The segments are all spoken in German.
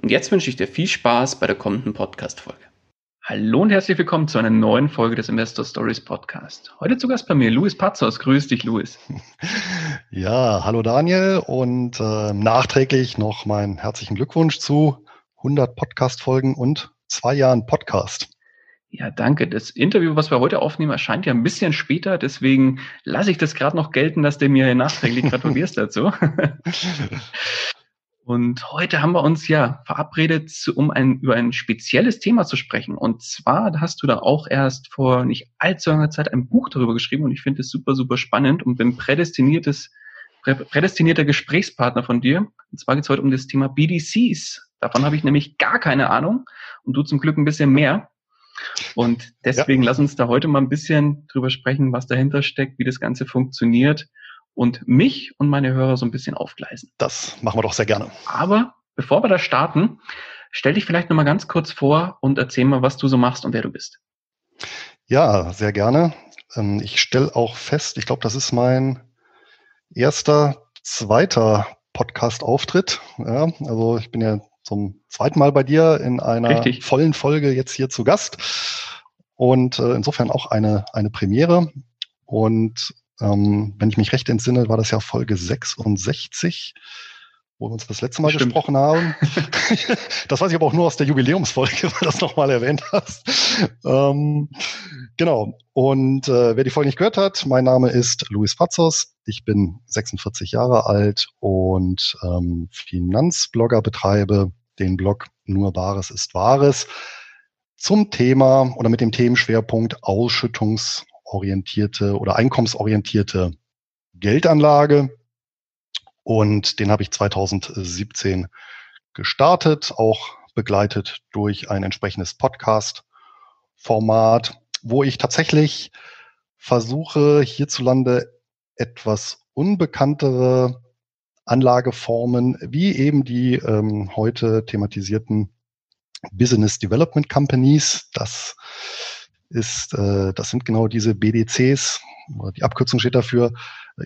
Und jetzt wünsche ich dir viel Spaß bei der kommenden Podcast-Folge. Hallo und herzlich willkommen zu einer neuen Folge des Investor Stories Podcast. Heute zu Gast bei mir Luis Pazos. Grüß dich, Luis. Ja, hallo Daniel und äh, nachträglich noch meinen herzlichen Glückwunsch zu 100 Podcast-Folgen und zwei Jahren Podcast. Ja, danke. Das Interview, was wir heute aufnehmen, erscheint ja ein bisschen später. Deswegen lasse ich das gerade noch gelten, dass du mir nachträglich gratulierst dazu. Und heute haben wir uns ja verabredet, um ein, über ein spezielles Thema zu sprechen. Und zwar hast du da auch erst vor nicht allzu langer Zeit ein Buch darüber geschrieben und ich finde es super, super spannend und bin prädestiniertes, prädestinierter Gesprächspartner von dir. Und zwar geht es heute um das Thema BDCs. Davon habe ich nämlich gar keine Ahnung und du zum Glück ein bisschen mehr. Und deswegen ja. lass uns da heute mal ein bisschen drüber sprechen, was dahinter steckt, wie das Ganze funktioniert und mich und meine Hörer so ein bisschen aufgleisen. Das machen wir doch sehr gerne. Aber bevor wir da starten, stell dich vielleicht nochmal ganz kurz vor und erzähl mal, was du so machst und wer du bist. Ja, sehr gerne. Ähm, ich stelle auch fest, ich glaube, das ist mein erster, zweiter Podcast-Auftritt. Ja, also ich bin ja zum zweiten Mal bei dir in einer Richtig. vollen Folge jetzt hier zu Gast. Und äh, insofern auch eine, eine Premiere. Und ähm, wenn ich mich recht entsinne, war das ja Folge 66, wo wir uns das letzte Mal Stimmt. gesprochen haben. das weiß ich aber auch nur aus der Jubiläumsfolge, weil du das nochmal erwähnt hast. Ähm, genau. Und äh, wer die Folge nicht gehört hat, mein Name ist Luis Pazos. Ich bin 46 Jahre alt und ähm, Finanzblogger betreibe den Blog Nur Wahres ist Wahres zum Thema oder mit dem Themenschwerpunkt Ausschüttungs- orientierte oder einkommensorientierte Geldanlage. Und den habe ich 2017 gestartet, auch begleitet durch ein entsprechendes Podcast-Format, wo ich tatsächlich versuche, hierzulande etwas unbekanntere Anlageformen, wie eben die ähm, heute thematisierten Business Development Companies, das ist, äh, das sind genau diese BDCs, die Abkürzung steht dafür,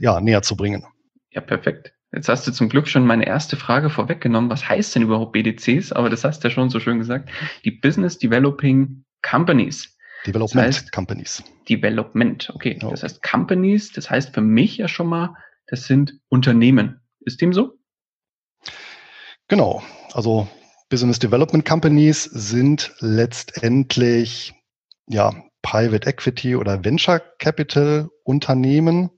ja, näher zu bringen. Ja, perfekt. Jetzt hast du zum Glück schon meine erste Frage vorweggenommen. Was heißt denn überhaupt BDCs? Aber das hast du ja schon so schön gesagt. Die Business Developing Companies. Development das heißt, Companies. Development, okay. Ja. Das heißt Companies, das heißt für mich ja schon mal, das sind Unternehmen. Ist dem so? Genau. Also Business Development Companies sind letztendlich ja, Private Equity oder Venture Capital Unternehmen.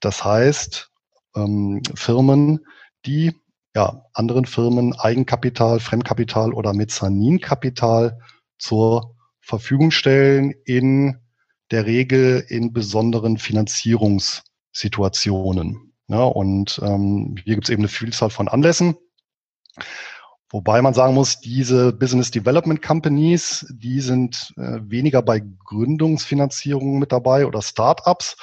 Das heißt, ähm, Firmen, die ja, anderen Firmen Eigenkapital, Fremdkapital oder Mezzaninkapital zur Verfügung stellen, in der Regel in besonderen Finanzierungssituationen. Ja, und ähm, hier gibt es eben eine Vielzahl von Anlässen. Wobei man sagen muss, diese Business Development Companies, die sind äh, weniger bei Gründungsfinanzierungen mit dabei oder Startups,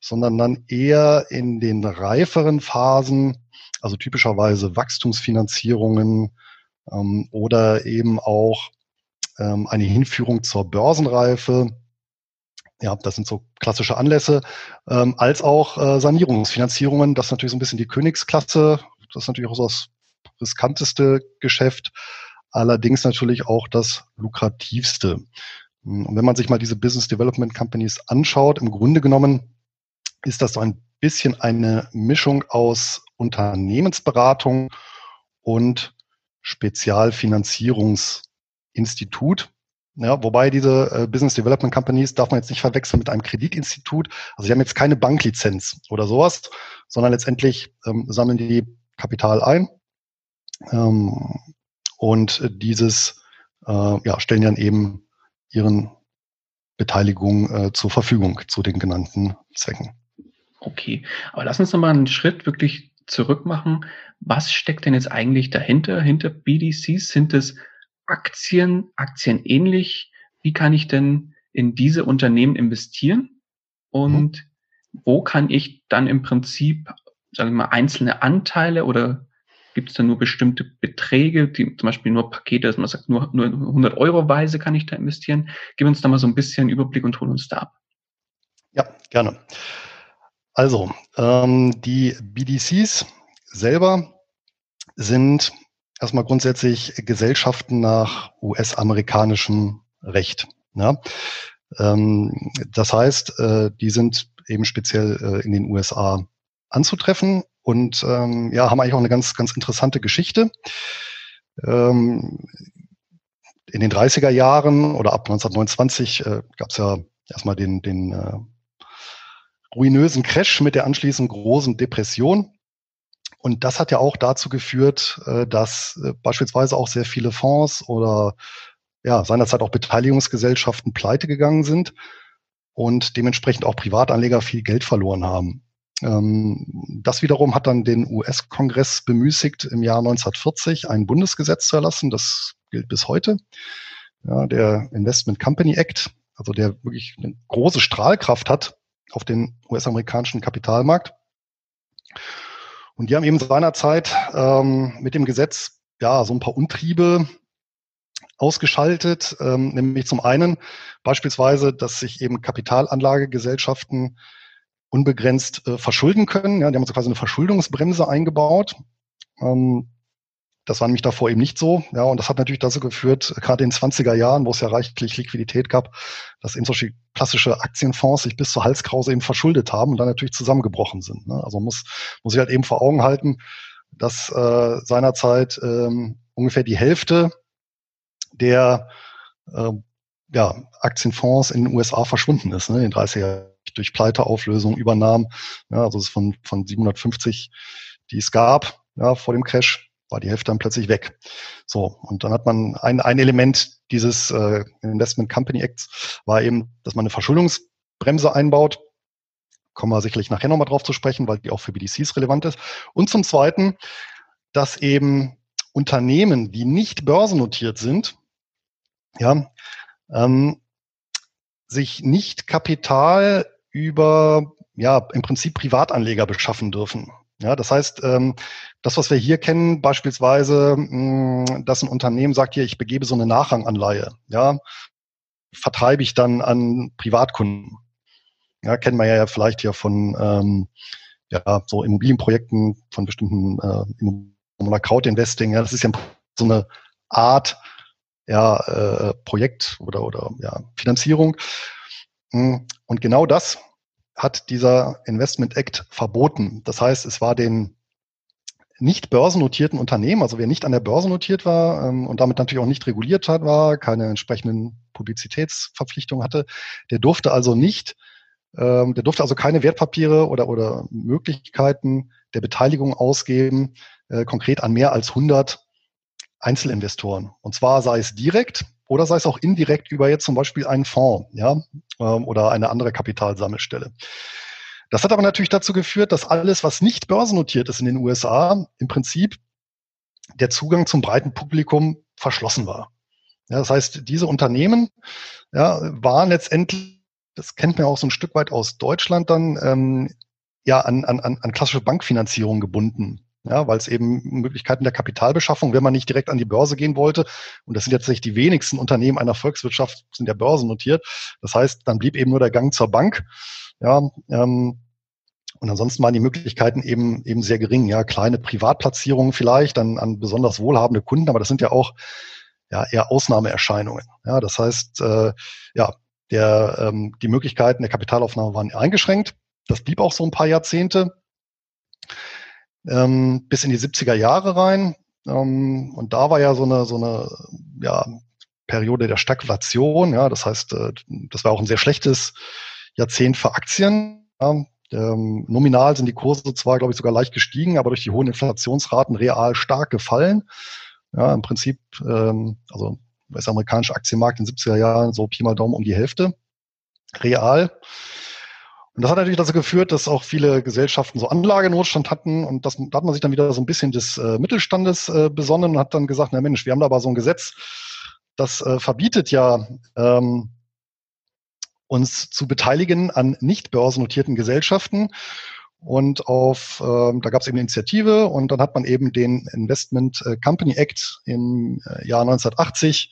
sondern dann eher in den reiferen Phasen, also typischerweise Wachstumsfinanzierungen ähm, oder eben auch ähm, eine Hinführung zur Börsenreife. Ja, das sind so klassische Anlässe, ähm, als auch äh, Sanierungsfinanzierungen. Das ist natürlich so ein bisschen die Königsklasse. Das ist natürlich auch so das riskanteste Geschäft, allerdings natürlich auch das lukrativste. Und wenn man sich mal diese Business Development Companies anschaut, im Grunde genommen ist das so ein bisschen eine Mischung aus Unternehmensberatung und Spezialfinanzierungsinstrumenten. Kreditinstitut. Ja, wobei diese äh, Business Development Companies darf man jetzt nicht verwechseln mit einem Kreditinstitut. Also sie haben jetzt keine Banklizenz oder sowas, sondern letztendlich ähm, sammeln die Kapital ein und dieses äh, ja, stellen dann eben ihren Beteiligung äh, zur Verfügung zu den genannten Zwecken. Okay, aber lass uns nochmal einen Schritt wirklich zurück machen. Was steckt denn jetzt eigentlich dahinter, hinter BDCs? Sind es Aktien, Aktien ähnlich? Wie kann ich denn in diese Unternehmen investieren? Und mhm. wo kann ich dann im Prinzip, sagen wir mal, einzelne Anteile oder gibt es da nur bestimmte Beträge, die zum Beispiel nur Pakete, dass man sagt, nur, nur 100 Euro weise kann ich da investieren? Gib uns da mal so ein bisschen Überblick und hol uns da ab. Ja, gerne. Also, ähm, die BDCs selber sind erstmal grundsätzlich Gesellschaften nach US-amerikanischem Recht. Ja? Ähm, das heißt, äh, die sind eben speziell äh, in den USA anzutreffen und ähm, ja, haben eigentlich auch eine ganz, ganz interessante Geschichte. Ähm, in den 30er Jahren oder ab 1929 äh, gab es ja erstmal den, den äh, ruinösen Crash mit der anschließend großen Depression. Und das hat ja auch dazu geführt, äh, dass äh, beispielsweise auch sehr viele Fonds oder ja, seinerzeit auch Beteiligungsgesellschaften pleite gegangen sind und dementsprechend auch Privatanleger viel Geld verloren haben. Ähm, das wiederum hat dann den US-Kongress bemüßigt, im Jahr 1940 ein Bundesgesetz zu erlassen. Das gilt bis heute. Ja, der Investment Company Act, also der wirklich eine große Strahlkraft hat, auf den US-amerikanischen Kapitalmarkt. Und die haben eben seinerzeit ähm, mit dem Gesetz ja so ein paar Untriebe ausgeschaltet, ähm, nämlich zum einen beispielsweise, dass sich eben Kapitalanlagegesellschaften unbegrenzt äh, verschulden können. Ja, die haben so quasi eine Verschuldungsbremse eingebaut. Ähm, das war nämlich davor eben nicht so. Ja, und das hat natürlich dazu geführt, gerade in den 20er Jahren, wo es ja reichlich Liquidität gab, dass eben solche klassische Aktienfonds sich bis zur Halskrause eben verschuldet haben und dann natürlich zusammengebrochen sind. Ne? Also muss, muss ich halt eben vor Augen halten, dass äh, seinerzeit ähm, ungefähr die Hälfte der äh, ja, Aktienfonds in den USA verschwunden ist, ne, in den 30er durch Pleiteauflösung, Übernahmen. Ja, also von, von 750, die es gab ja, vor dem Crash, war die Hälfte dann plötzlich weg. So, und dann hat man ein, ein Element dieses äh, Investment Company Acts war eben, dass man eine Verschuldungsbremse einbaut. Kommen wir sicherlich nachher nochmal drauf zu sprechen, weil die auch für BDCs relevant ist. Und zum Zweiten, dass eben Unternehmen, die nicht börsennotiert sind, ja, ähm, sich nicht Kapital über ja im Prinzip Privatanleger beschaffen dürfen. Ja, das heißt, ähm, das, was wir hier kennen, beispielsweise, mh, dass ein Unternehmen sagt, hier, ich begebe so eine Nachranganleihe, ja, vertreibe ich dann an Privatkunden. Ja, kennen wir ja vielleicht hier von ähm, ja, so Immobilienprojekten von bestimmten äh, oder Crowd-Investing. Ja, das ist ja so eine Art ja, äh, Projekt oder, oder ja, Finanzierung. Mm, und genau das hat dieser Investment Act verboten. Das heißt, es war den nicht börsennotierten Unternehmen, also wer nicht an der Börse notiert war ähm, und damit natürlich auch nicht reguliert hat, war, keine entsprechenden Publizitätsverpflichtungen hatte, der durfte also nicht, ähm, der durfte also keine Wertpapiere oder, oder Möglichkeiten der Beteiligung ausgeben, äh, konkret an mehr als 100 Einzelinvestoren. Und zwar sei es direkt oder sei es auch indirekt über jetzt zum Beispiel einen Fonds, ja, ähm, oder eine andere Kapitalsammelstelle. Das hat aber natürlich dazu geführt, dass alles, was nicht börsennotiert ist in den USA, im Prinzip der Zugang zum breiten Publikum verschlossen war. Ja, das heißt, diese Unternehmen ja, waren letztendlich, das kennt man auch so ein Stück weit aus Deutschland dann, ähm, ja, an, an, an klassische Bankfinanzierung gebunden. Ja, weil es eben Möglichkeiten der Kapitalbeschaffung, wenn man nicht direkt an die Börse gehen wollte, und das sind jetzt nicht die wenigsten Unternehmen einer Volkswirtschaft, sind ja börsennotiert. Das heißt, dann blieb eben nur der Gang zur Bank. Ja, ähm, und ansonsten waren die Möglichkeiten eben eben sehr gering. Ja, kleine Privatplatzierungen vielleicht an, an besonders wohlhabende Kunden, aber das sind ja auch ja eher Ausnahmeerscheinungen. Ja, das heißt, äh, ja, der ähm, die Möglichkeiten der Kapitalaufnahme waren eingeschränkt. Das blieb auch so ein paar Jahrzehnte ähm, bis in die 70er Jahre rein. Ähm, und da war ja so eine, so eine ja, Periode der Stagflation. Ja, das heißt, äh, das war auch ein sehr schlechtes Jahrzehnt für Aktien. Ja, ähm, nominal sind die Kurse zwar, glaube ich, sogar leicht gestiegen, aber durch die hohen Inflationsraten real stark gefallen. Ja, im Prinzip, ähm, also US-amerikanische Aktienmarkt in den 70er Jahren so Pi mal Daumen um die Hälfte. Real. Und das hat natürlich dazu geführt, dass auch viele Gesellschaften so Anlagenotstand hatten und das, da hat man sich dann wieder so ein bisschen des äh, Mittelstandes äh, besonnen und hat dann gesagt, na Mensch, wir haben da aber so ein Gesetz, das äh, verbietet ja ähm, uns zu beteiligen an nicht börsennotierten Gesellschaften. Und auf, ähm, da gab es eben eine Initiative und dann hat man eben den Investment äh, Company Act im äh, Jahr 1980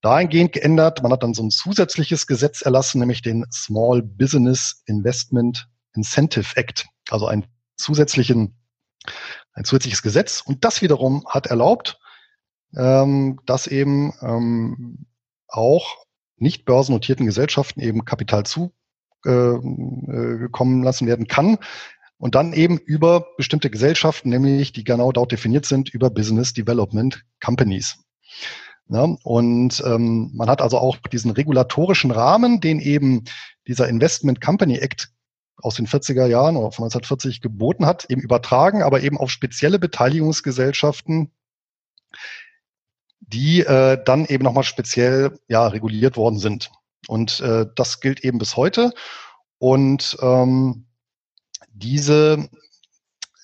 dahingehend geändert. Man hat dann so ein zusätzliches Gesetz erlassen, nämlich den Small Business Investment Incentive Act, also ein zusätzlichen, ein zusätzliches Gesetz. Und das wiederum hat erlaubt, ähm, dass eben ähm, auch nicht börsennotierten Gesellschaften eben Kapital zu äh, äh, lassen werden kann. Und dann eben über bestimmte Gesellschaften, nämlich die genau dort definiert sind, über Business Development Companies. Ja, und ähm, man hat also auch diesen regulatorischen Rahmen, den eben dieser Investment Company Act aus den 40er Jahren oder von 1940 geboten hat, eben übertragen, aber eben auf spezielle Beteiligungsgesellschaften, die äh, dann eben nochmal speziell ja, reguliert worden sind. Und äh, das gilt eben bis heute. Und ähm, diese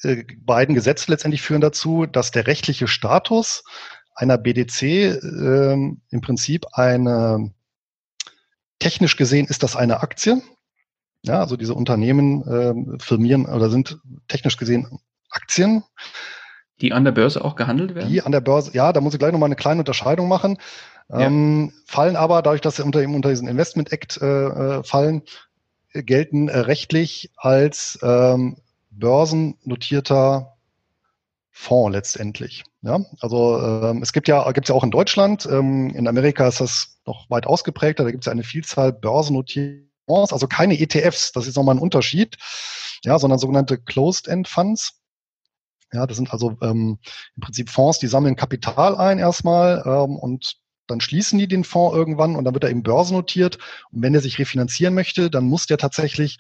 äh, beiden Gesetze letztendlich führen dazu, dass der rechtliche Status einer BDC ähm, im Prinzip eine, technisch gesehen ist das eine Aktie. Ja, also diese Unternehmen ähm, firmieren oder sind technisch gesehen Aktien. Die an der Börse auch gehandelt werden? Die an der Börse, ja, da muss ich gleich nochmal eine kleine Unterscheidung machen. Ja. Ähm, fallen aber, dadurch, dass sie unter, unter diesen Investment Act äh, äh fallen, gelten äh, rechtlich als ähm, börsennotierter Fonds letztendlich. Ja, also ähm, es gibt ja gibt's ja auch in Deutschland, ähm, in Amerika ist das noch weit ausgeprägter. Da gibt es ja eine Vielzahl börsennotierter also keine ETFs. Das ist nochmal ein Unterschied. Ja, sondern sogenannte Closed-End Funds. Ja, das sind also ähm, im Prinzip Fonds, die sammeln Kapital ein erstmal ähm, und dann schließen die den Fonds irgendwann und dann wird er eben börsennotiert. Und wenn er sich refinanzieren möchte, dann muss der tatsächlich,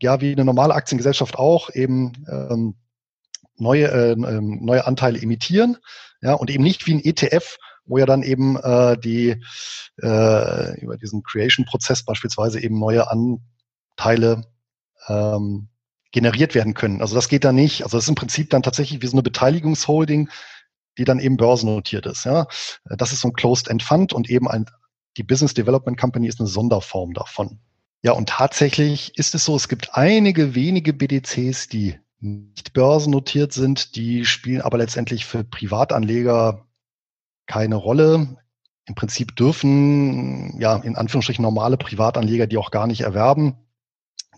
ja, wie eine normale Aktiengesellschaft auch, eben ähm, neue, äh, neue Anteile emittieren, ja, und eben nicht wie ein ETF, wo ja dann eben äh, die äh, über diesen Creation-Prozess beispielsweise eben neue Anteile ähm, generiert werden können. Also das geht da nicht. Also das ist im Prinzip dann tatsächlich wie so eine Beteiligungsholding, die dann eben börsennotiert ist. Ja, das ist so ein Closed-End Fund und eben ein, die Business Development Company ist eine Sonderform davon. Ja, und tatsächlich ist es so, es gibt einige wenige BDCs, die nicht börsennotiert sind, die spielen aber letztendlich für Privatanleger keine Rolle. Im Prinzip dürfen, ja, in Anführungsstrichen normale Privatanleger die auch gar nicht erwerben.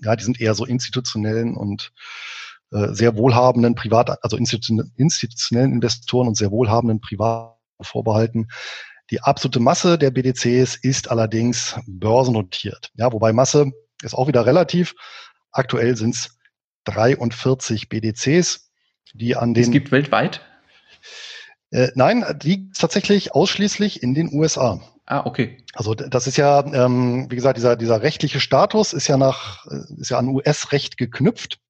Ja, die sind eher so institutionellen und äh, sehr wohlhabenden Privat, also institutionellen Investoren und sehr wohlhabenden Privat vorbehalten. Die absolute Masse der BDCs ist allerdings börsennotiert. Ja, wobei Masse ist auch wieder relativ. Aktuell sind es 43 BDCs, die an den. Es gibt weltweit? Äh, nein, die tatsächlich ausschließlich in den USA. Ah, okay. Also das ist ja, ähm, wie gesagt, dieser, dieser rechtliche Status ist ja nach, äh, ist ja an US-Recht geknüpft.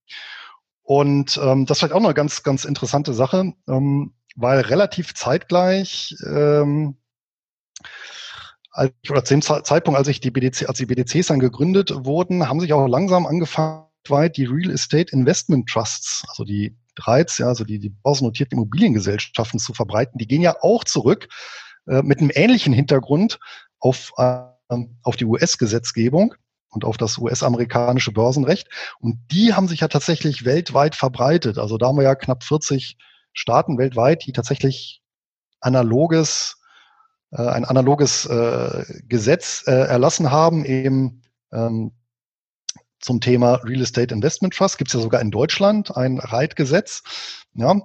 Und ähm, das ist vielleicht auch noch eine ganz, ganz interessante Sache, ähm, weil relativ zeitgleich ähm, als, oder zu dem Zeitpunkt, als ich die BDC, als die BDCs dann gegründet wurden, haben sich auch langsam angefangen, weit die Real Estate Investment Trusts, also die REITs, ja, also die, die börsennotierten Immobiliengesellschaften zu verbreiten, die gehen ja auch zurück äh, mit einem ähnlichen Hintergrund auf, äh, auf die US-Gesetzgebung und auf das US-amerikanische Börsenrecht. Und die haben sich ja tatsächlich weltweit verbreitet. Also da haben wir ja knapp 40 Staaten weltweit, die tatsächlich analoges, äh, ein analoges äh, Gesetz äh, erlassen haben, eben ähm, zum Thema Real Estate Investment Trust. Gibt es ja sogar in Deutschland ein Reitgesetz. Ja.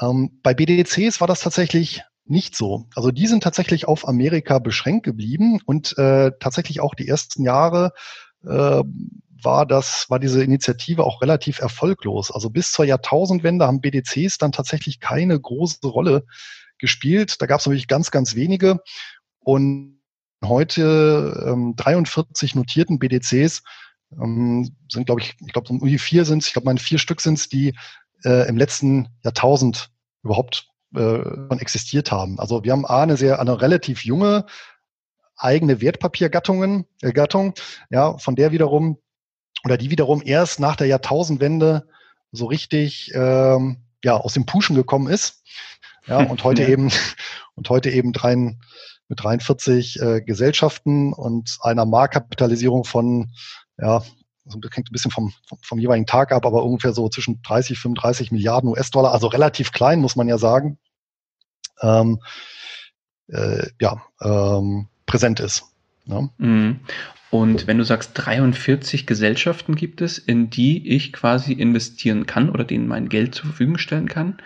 Ähm, bei BDCs war das tatsächlich nicht so. Also die sind tatsächlich auf Amerika beschränkt geblieben und äh, tatsächlich auch die ersten Jahre äh, war das, war diese Initiative auch relativ erfolglos. Also bis zur Jahrtausendwende haben BDCs dann tatsächlich keine große Rolle gespielt. Da gab es natürlich ganz, ganz wenige. und heute ähm, 43 notierten BDCs ähm, sind, glaube ich, ich glaube, um die vier sind es, ich glaube, meine vier Stück sind es, die äh, im letzten Jahrtausend überhaupt äh, existiert haben. Also wir haben A, eine sehr, eine relativ junge eigene Wertpapiergattungen, äh, Gattung, ja, von der wiederum oder die wiederum erst nach der Jahrtausendwende so richtig ähm, ja aus dem Puschen gekommen ist. Ja, und heute ja. eben und heute eben drein, mit 43 äh, Gesellschaften und einer Marktkapitalisierung von ja, also das hängt ein bisschen vom, vom, vom jeweiligen Tag ab, aber ungefähr so zwischen 30, 35 Milliarden US-Dollar, also relativ klein, muss man ja sagen, ähm, äh, ja, ähm, präsent ist. Ja. Mhm. Und wenn du sagst, 43 Gesellschaften gibt es, in die ich quasi investieren kann oder denen mein Geld zur Verfügung stellen kann,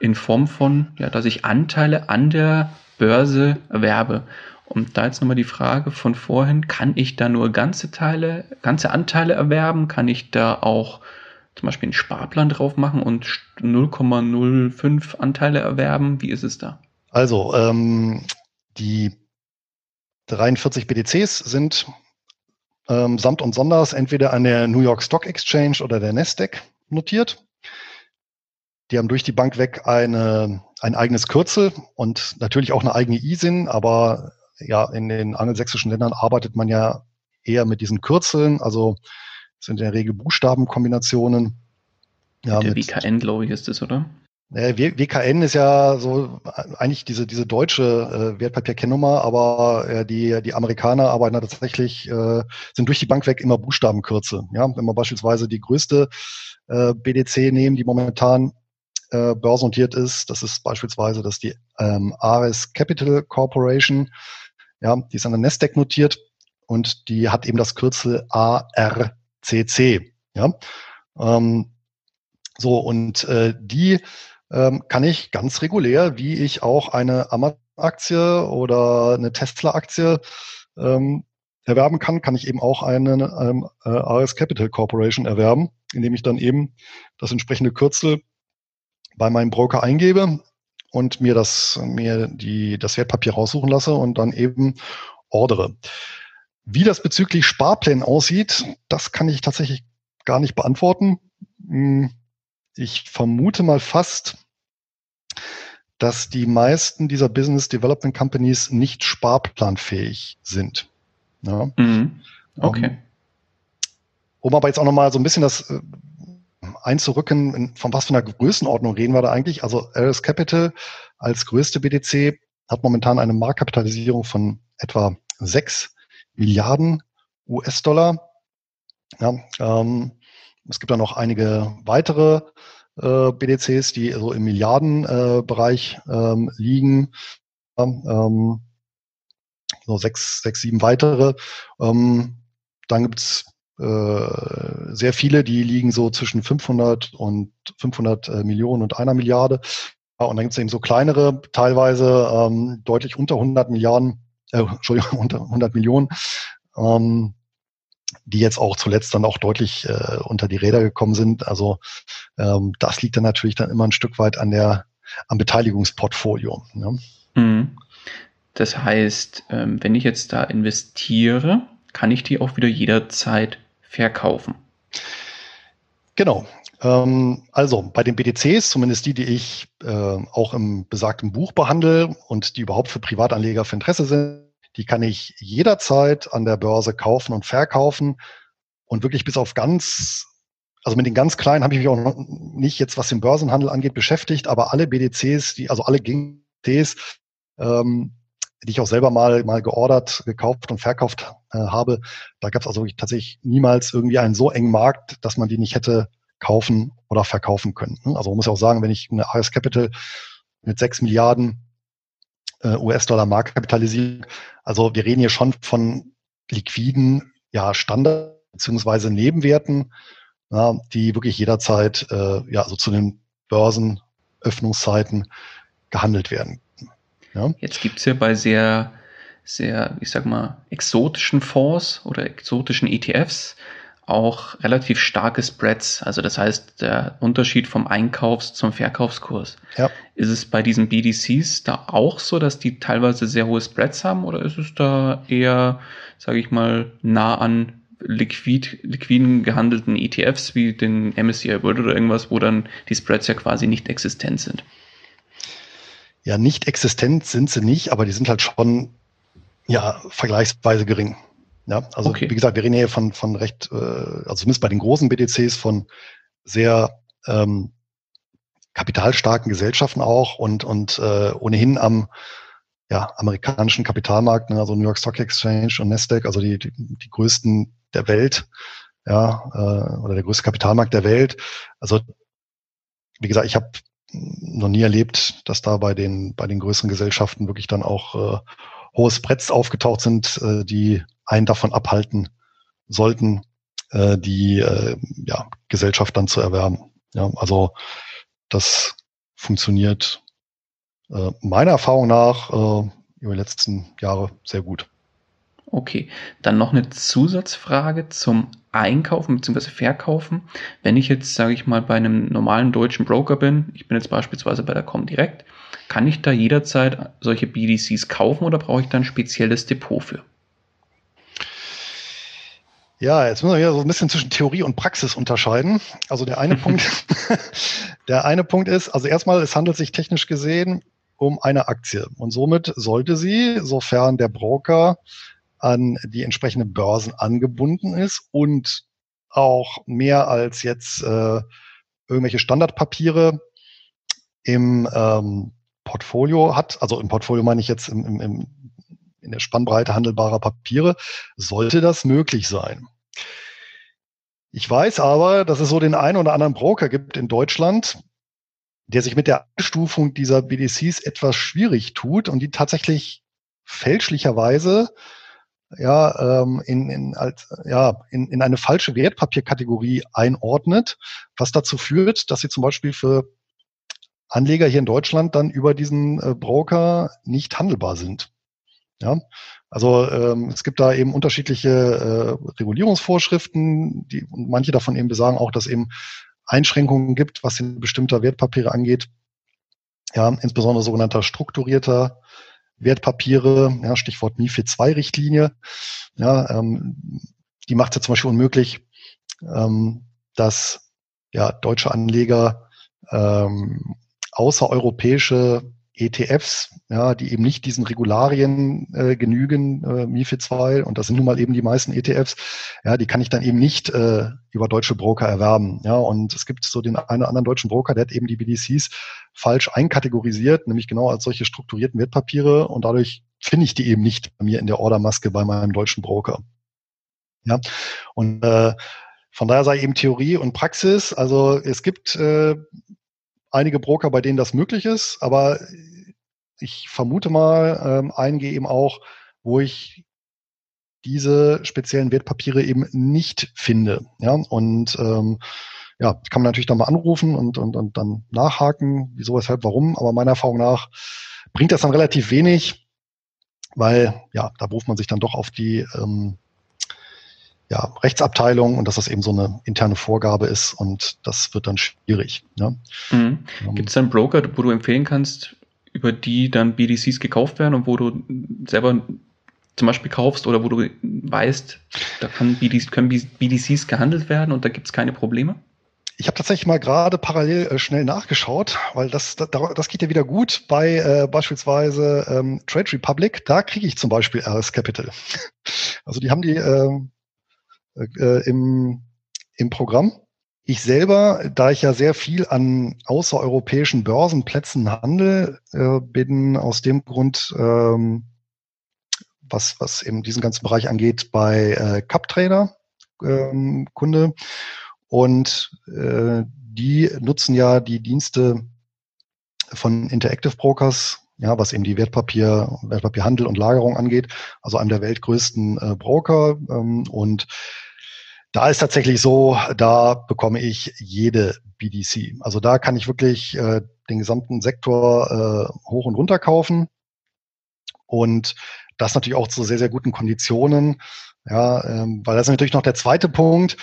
in Form von, ja, dass ich Anteile an der Börse erwerbe. Und da jetzt nochmal die Frage von vorhin, kann ich da nur ganze Teile, ganze Anteile erwerben? Kann ich da auch zum Beispiel einen Sparplan drauf machen und 0,05 Anteile erwerben? Wie ist es da? Also, ähm, die 43 BDCs sind ähm, samt und sonders entweder an der New York Stock Exchange oder der Nasdaq notiert. Die haben durch die Bank weg eine, ein eigenes Kürzel und natürlich auch eine eigene ISIN, aber ja, in den angelsächsischen Ländern arbeitet man ja eher mit diesen Kürzeln, also sind in der Regel Buchstabenkombinationen. Ja, der mit, WKN, glaube ich, ist es, oder? WKN ist ja so eigentlich diese, diese deutsche äh, Wertpapierkennnummer, aber äh, die, die Amerikaner arbeiten da tatsächlich, äh, sind durch die Bank weg immer Buchstabenkürze. Ja, wenn wir beispielsweise die größte äh, BDC nehmen, die momentan äh, börsennotiert ist, das ist beispielsweise das die ähm, Ares Capital Corporation. Ja, die ist an der Nasdaq notiert und die hat eben das Kürzel ARCC. Ja, ähm, so und äh, die ähm, kann ich ganz regulär, wie ich auch eine Amazon-Aktie oder eine Tesla-Aktie ähm, erwerben kann, kann ich eben auch eine ähm, äh, AS Capital Corporation erwerben, indem ich dann eben das entsprechende Kürzel bei meinem Broker eingebe und mir das, mir die, das Wertpapier raussuchen lasse und dann eben ordere. Wie das bezüglich Sparplänen aussieht, das kann ich tatsächlich gar nicht beantworten. Hm, ich vermute mal fast, dass die meisten dieser Business Development Companies nicht sparplanfähig sind. Ja. Mhm. Okay. Um, um aber jetzt auch nochmal so ein bisschen das äh, einzurücken, von was für einer Größenordnung reden wir da eigentlich? Also Ares Capital als größte BDC hat momentan eine Marktkapitalisierung von etwa 6 Milliarden US-Dollar. Ja, ähm, es gibt da noch einige weitere äh, BDCs, die so im Milliardenbereich äh, ähm, liegen. Ähm, so sechs, sechs, sieben weitere. Ähm, dann gibt's sehr viele, die liegen so zwischen 500 und 500 äh, Millionen und einer Milliarde. Und dann gibt's eben so kleinere, teilweise ähm, deutlich unter 100 Milliarden, äh, Entschuldigung, unter 100 Millionen. Ähm, die jetzt auch zuletzt dann auch deutlich äh, unter die Räder gekommen sind. Also ähm, das liegt dann natürlich dann immer ein Stück weit an der am Beteiligungsportfolio. Ne? Mhm. Das heißt, ähm, wenn ich jetzt da investiere, kann ich die auch wieder jederzeit verkaufen. Genau. Ähm, also bei den BTCs, zumindest die, die ich äh, auch im besagten Buch behandle und die überhaupt für Privatanleger für Interesse sind, die kann ich jederzeit an der Börse kaufen und verkaufen und wirklich bis auf ganz, also mit den ganz kleinen habe ich mich auch nicht jetzt, was den Börsenhandel angeht, beschäftigt, aber alle BDCs, die, also alle GTs, ähm, die ich auch selber mal, mal geordert, gekauft und verkauft äh, habe, da gab es also tatsächlich niemals irgendwie einen so engen Markt, dass man die nicht hätte kaufen oder verkaufen können. Also man muss ja auch sagen, wenn ich eine AS Capital mit sechs Milliarden äh, US-Dollar Marktkapitalisierung. Also wir reden hier schon von liquiden ja, Standard- bzw. Nebenwerten, ja, die wirklich jederzeit äh, ja, so zu den Börsenöffnungszeiten gehandelt werden. Ja. Jetzt gibt's ja bei sehr, sehr, ich sag mal, exotischen Fonds oder exotischen ETFs auch relativ starke Spreads. Also das heißt, der Unterschied vom Einkaufs- zum Verkaufskurs. Ja. Ist es bei diesen BDCs da auch so, dass die teilweise sehr hohe Spreads haben oder ist es da eher, sage ich mal, nah an liquid, liquiden gehandelten ETFs wie den MSCI World oder irgendwas, wo dann die Spreads ja quasi nicht existent sind? Ja, nicht existent sind sie nicht, aber die sind halt schon ja vergleichsweise gering. Ja, also okay. wie gesagt, wir reden hier von, von recht, äh, also zumindest bei den großen BDCs von sehr ähm, kapitalstarken Gesellschaften auch und, und äh, ohnehin am ja, amerikanischen Kapitalmarkt, ne, also New York Stock Exchange und Nasdaq, also die, die, die größten der Welt, ja, äh, oder der größte Kapitalmarkt der Welt. Also wie gesagt, ich habe noch nie erlebt, dass da bei den bei den größeren Gesellschaften wirklich dann auch äh, hohe Spreads aufgetaucht sind, äh, die einen davon abhalten sollten, äh, die äh, ja, Gesellschaft dann zu erwerben. Ja, also das funktioniert äh, meiner Erfahrung nach äh, über die letzten Jahre sehr gut. Okay, dann noch eine Zusatzfrage zum Einkaufen bzw. Verkaufen. Wenn ich jetzt, sage ich mal, bei einem normalen deutschen Broker bin, ich bin jetzt beispielsweise bei der Comdirect, kann ich da jederzeit solche BDCs kaufen oder brauche ich da ein spezielles Depot für? Ja, jetzt müssen wir wieder so ein bisschen zwischen Theorie und Praxis unterscheiden. Also der eine Punkt, der eine Punkt ist, also erstmal, es handelt sich technisch gesehen um eine Aktie und somit sollte sie, sofern der Broker an die entsprechenden Börsen angebunden ist und auch mehr als jetzt äh, irgendwelche Standardpapiere im ähm, Portfolio hat, also im Portfolio meine ich jetzt im, im, im in der Spannbreite handelbarer Papiere, sollte das möglich sein. Ich weiß aber, dass es so den einen oder anderen Broker gibt in Deutschland, der sich mit der Einstufung dieser BDCs etwas schwierig tut und die tatsächlich fälschlicherweise ja, ähm, in, in, als, ja, in, in eine falsche Wertpapierkategorie einordnet, was dazu führt, dass sie zum Beispiel für Anleger hier in Deutschland dann über diesen äh, Broker nicht handelbar sind. Ja, also ähm, es gibt da eben unterschiedliche äh, Regulierungsvorschriften, die und manche davon eben besagen auch, dass eben Einschränkungen gibt, was in bestimmter Wertpapiere angeht. Ja, insbesondere sogenannter strukturierter Wertpapiere, ja, Stichwort MIFID 2 Richtlinie. Ja, ähm, die macht es ja zum Beispiel unmöglich, ähm, dass ja deutsche Anleger ähm, außereuropäische ETFs, ja, die eben nicht diesen Regularien äh, genügen, äh, MIFID 2, und das sind nun mal eben die meisten ETFs, ja, die kann ich dann eben nicht äh, über deutsche Broker erwerben. Ja, und es gibt so den einen oder anderen deutschen Broker, der hat eben die BDCs falsch einkategorisiert, nämlich genau als solche strukturierten Wertpapiere und dadurch finde ich die eben nicht bei mir in der Ordermaske bei meinem deutschen Broker. Ja, und äh, von daher sei eben Theorie und Praxis. Also es gibt äh, einige Broker, bei denen das möglich ist, aber ich vermute mal, ähm, einige eben auch, wo ich diese speziellen Wertpapiere eben nicht finde. Ja, und ähm, ja, kann man natürlich dann mal anrufen und, und, und dann nachhaken, wieso, weshalb, warum. Aber meiner Erfahrung nach bringt das dann relativ wenig, weil ja, da beruft man sich dann doch auf die ähm, ja, Rechtsabteilung und dass das eben so eine interne Vorgabe ist und das wird dann schwierig. Ne? Mhm. Ähm, Gibt es einen Broker, wo du empfehlen kannst, über die dann BDCs gekauft werden und wo du selber zum Beispiel kaufst oder wo du weißt, da kann BDCs, können BDCs gehandelt werden und da gibt es keine Probleme? Ich habe tatsächlich mal gerade parallel äh, schnell nachgeschaut, weil das, das, das geht ja wieder gut bei äh, beispielsweise ähm, Trade Republic. Da kriege ich zum Beispiel RS Capital. Also die haben die ähm, äh, im, im Programm. Ich selber, da ich ja sehr viel an außereuropäischen Börsenplätzen handle, äh, bin aus dem Grund, ähm, was, was eben diesen ganzen Bereich angeht, bei äh, CupTrader ähm, Kunde. Und äh, die nutzen ja die Dienste von Interactive Brokers, ja, was eben die Wertpapier, Wertpapierhandel und Lagerung angeht, also einem der weltgrößten äh, Broker. Ähm, und da ist tatsächlich so, da bekomme ich jede BDC. Also da kann ich wirklich äh, den gesamten Sektor äh, hoch und runter kaufen und das natürlich auch zu sehr, sehr guten Konditionen. Ja, ähm, weil das ist natürlich noch der zweite Punkt.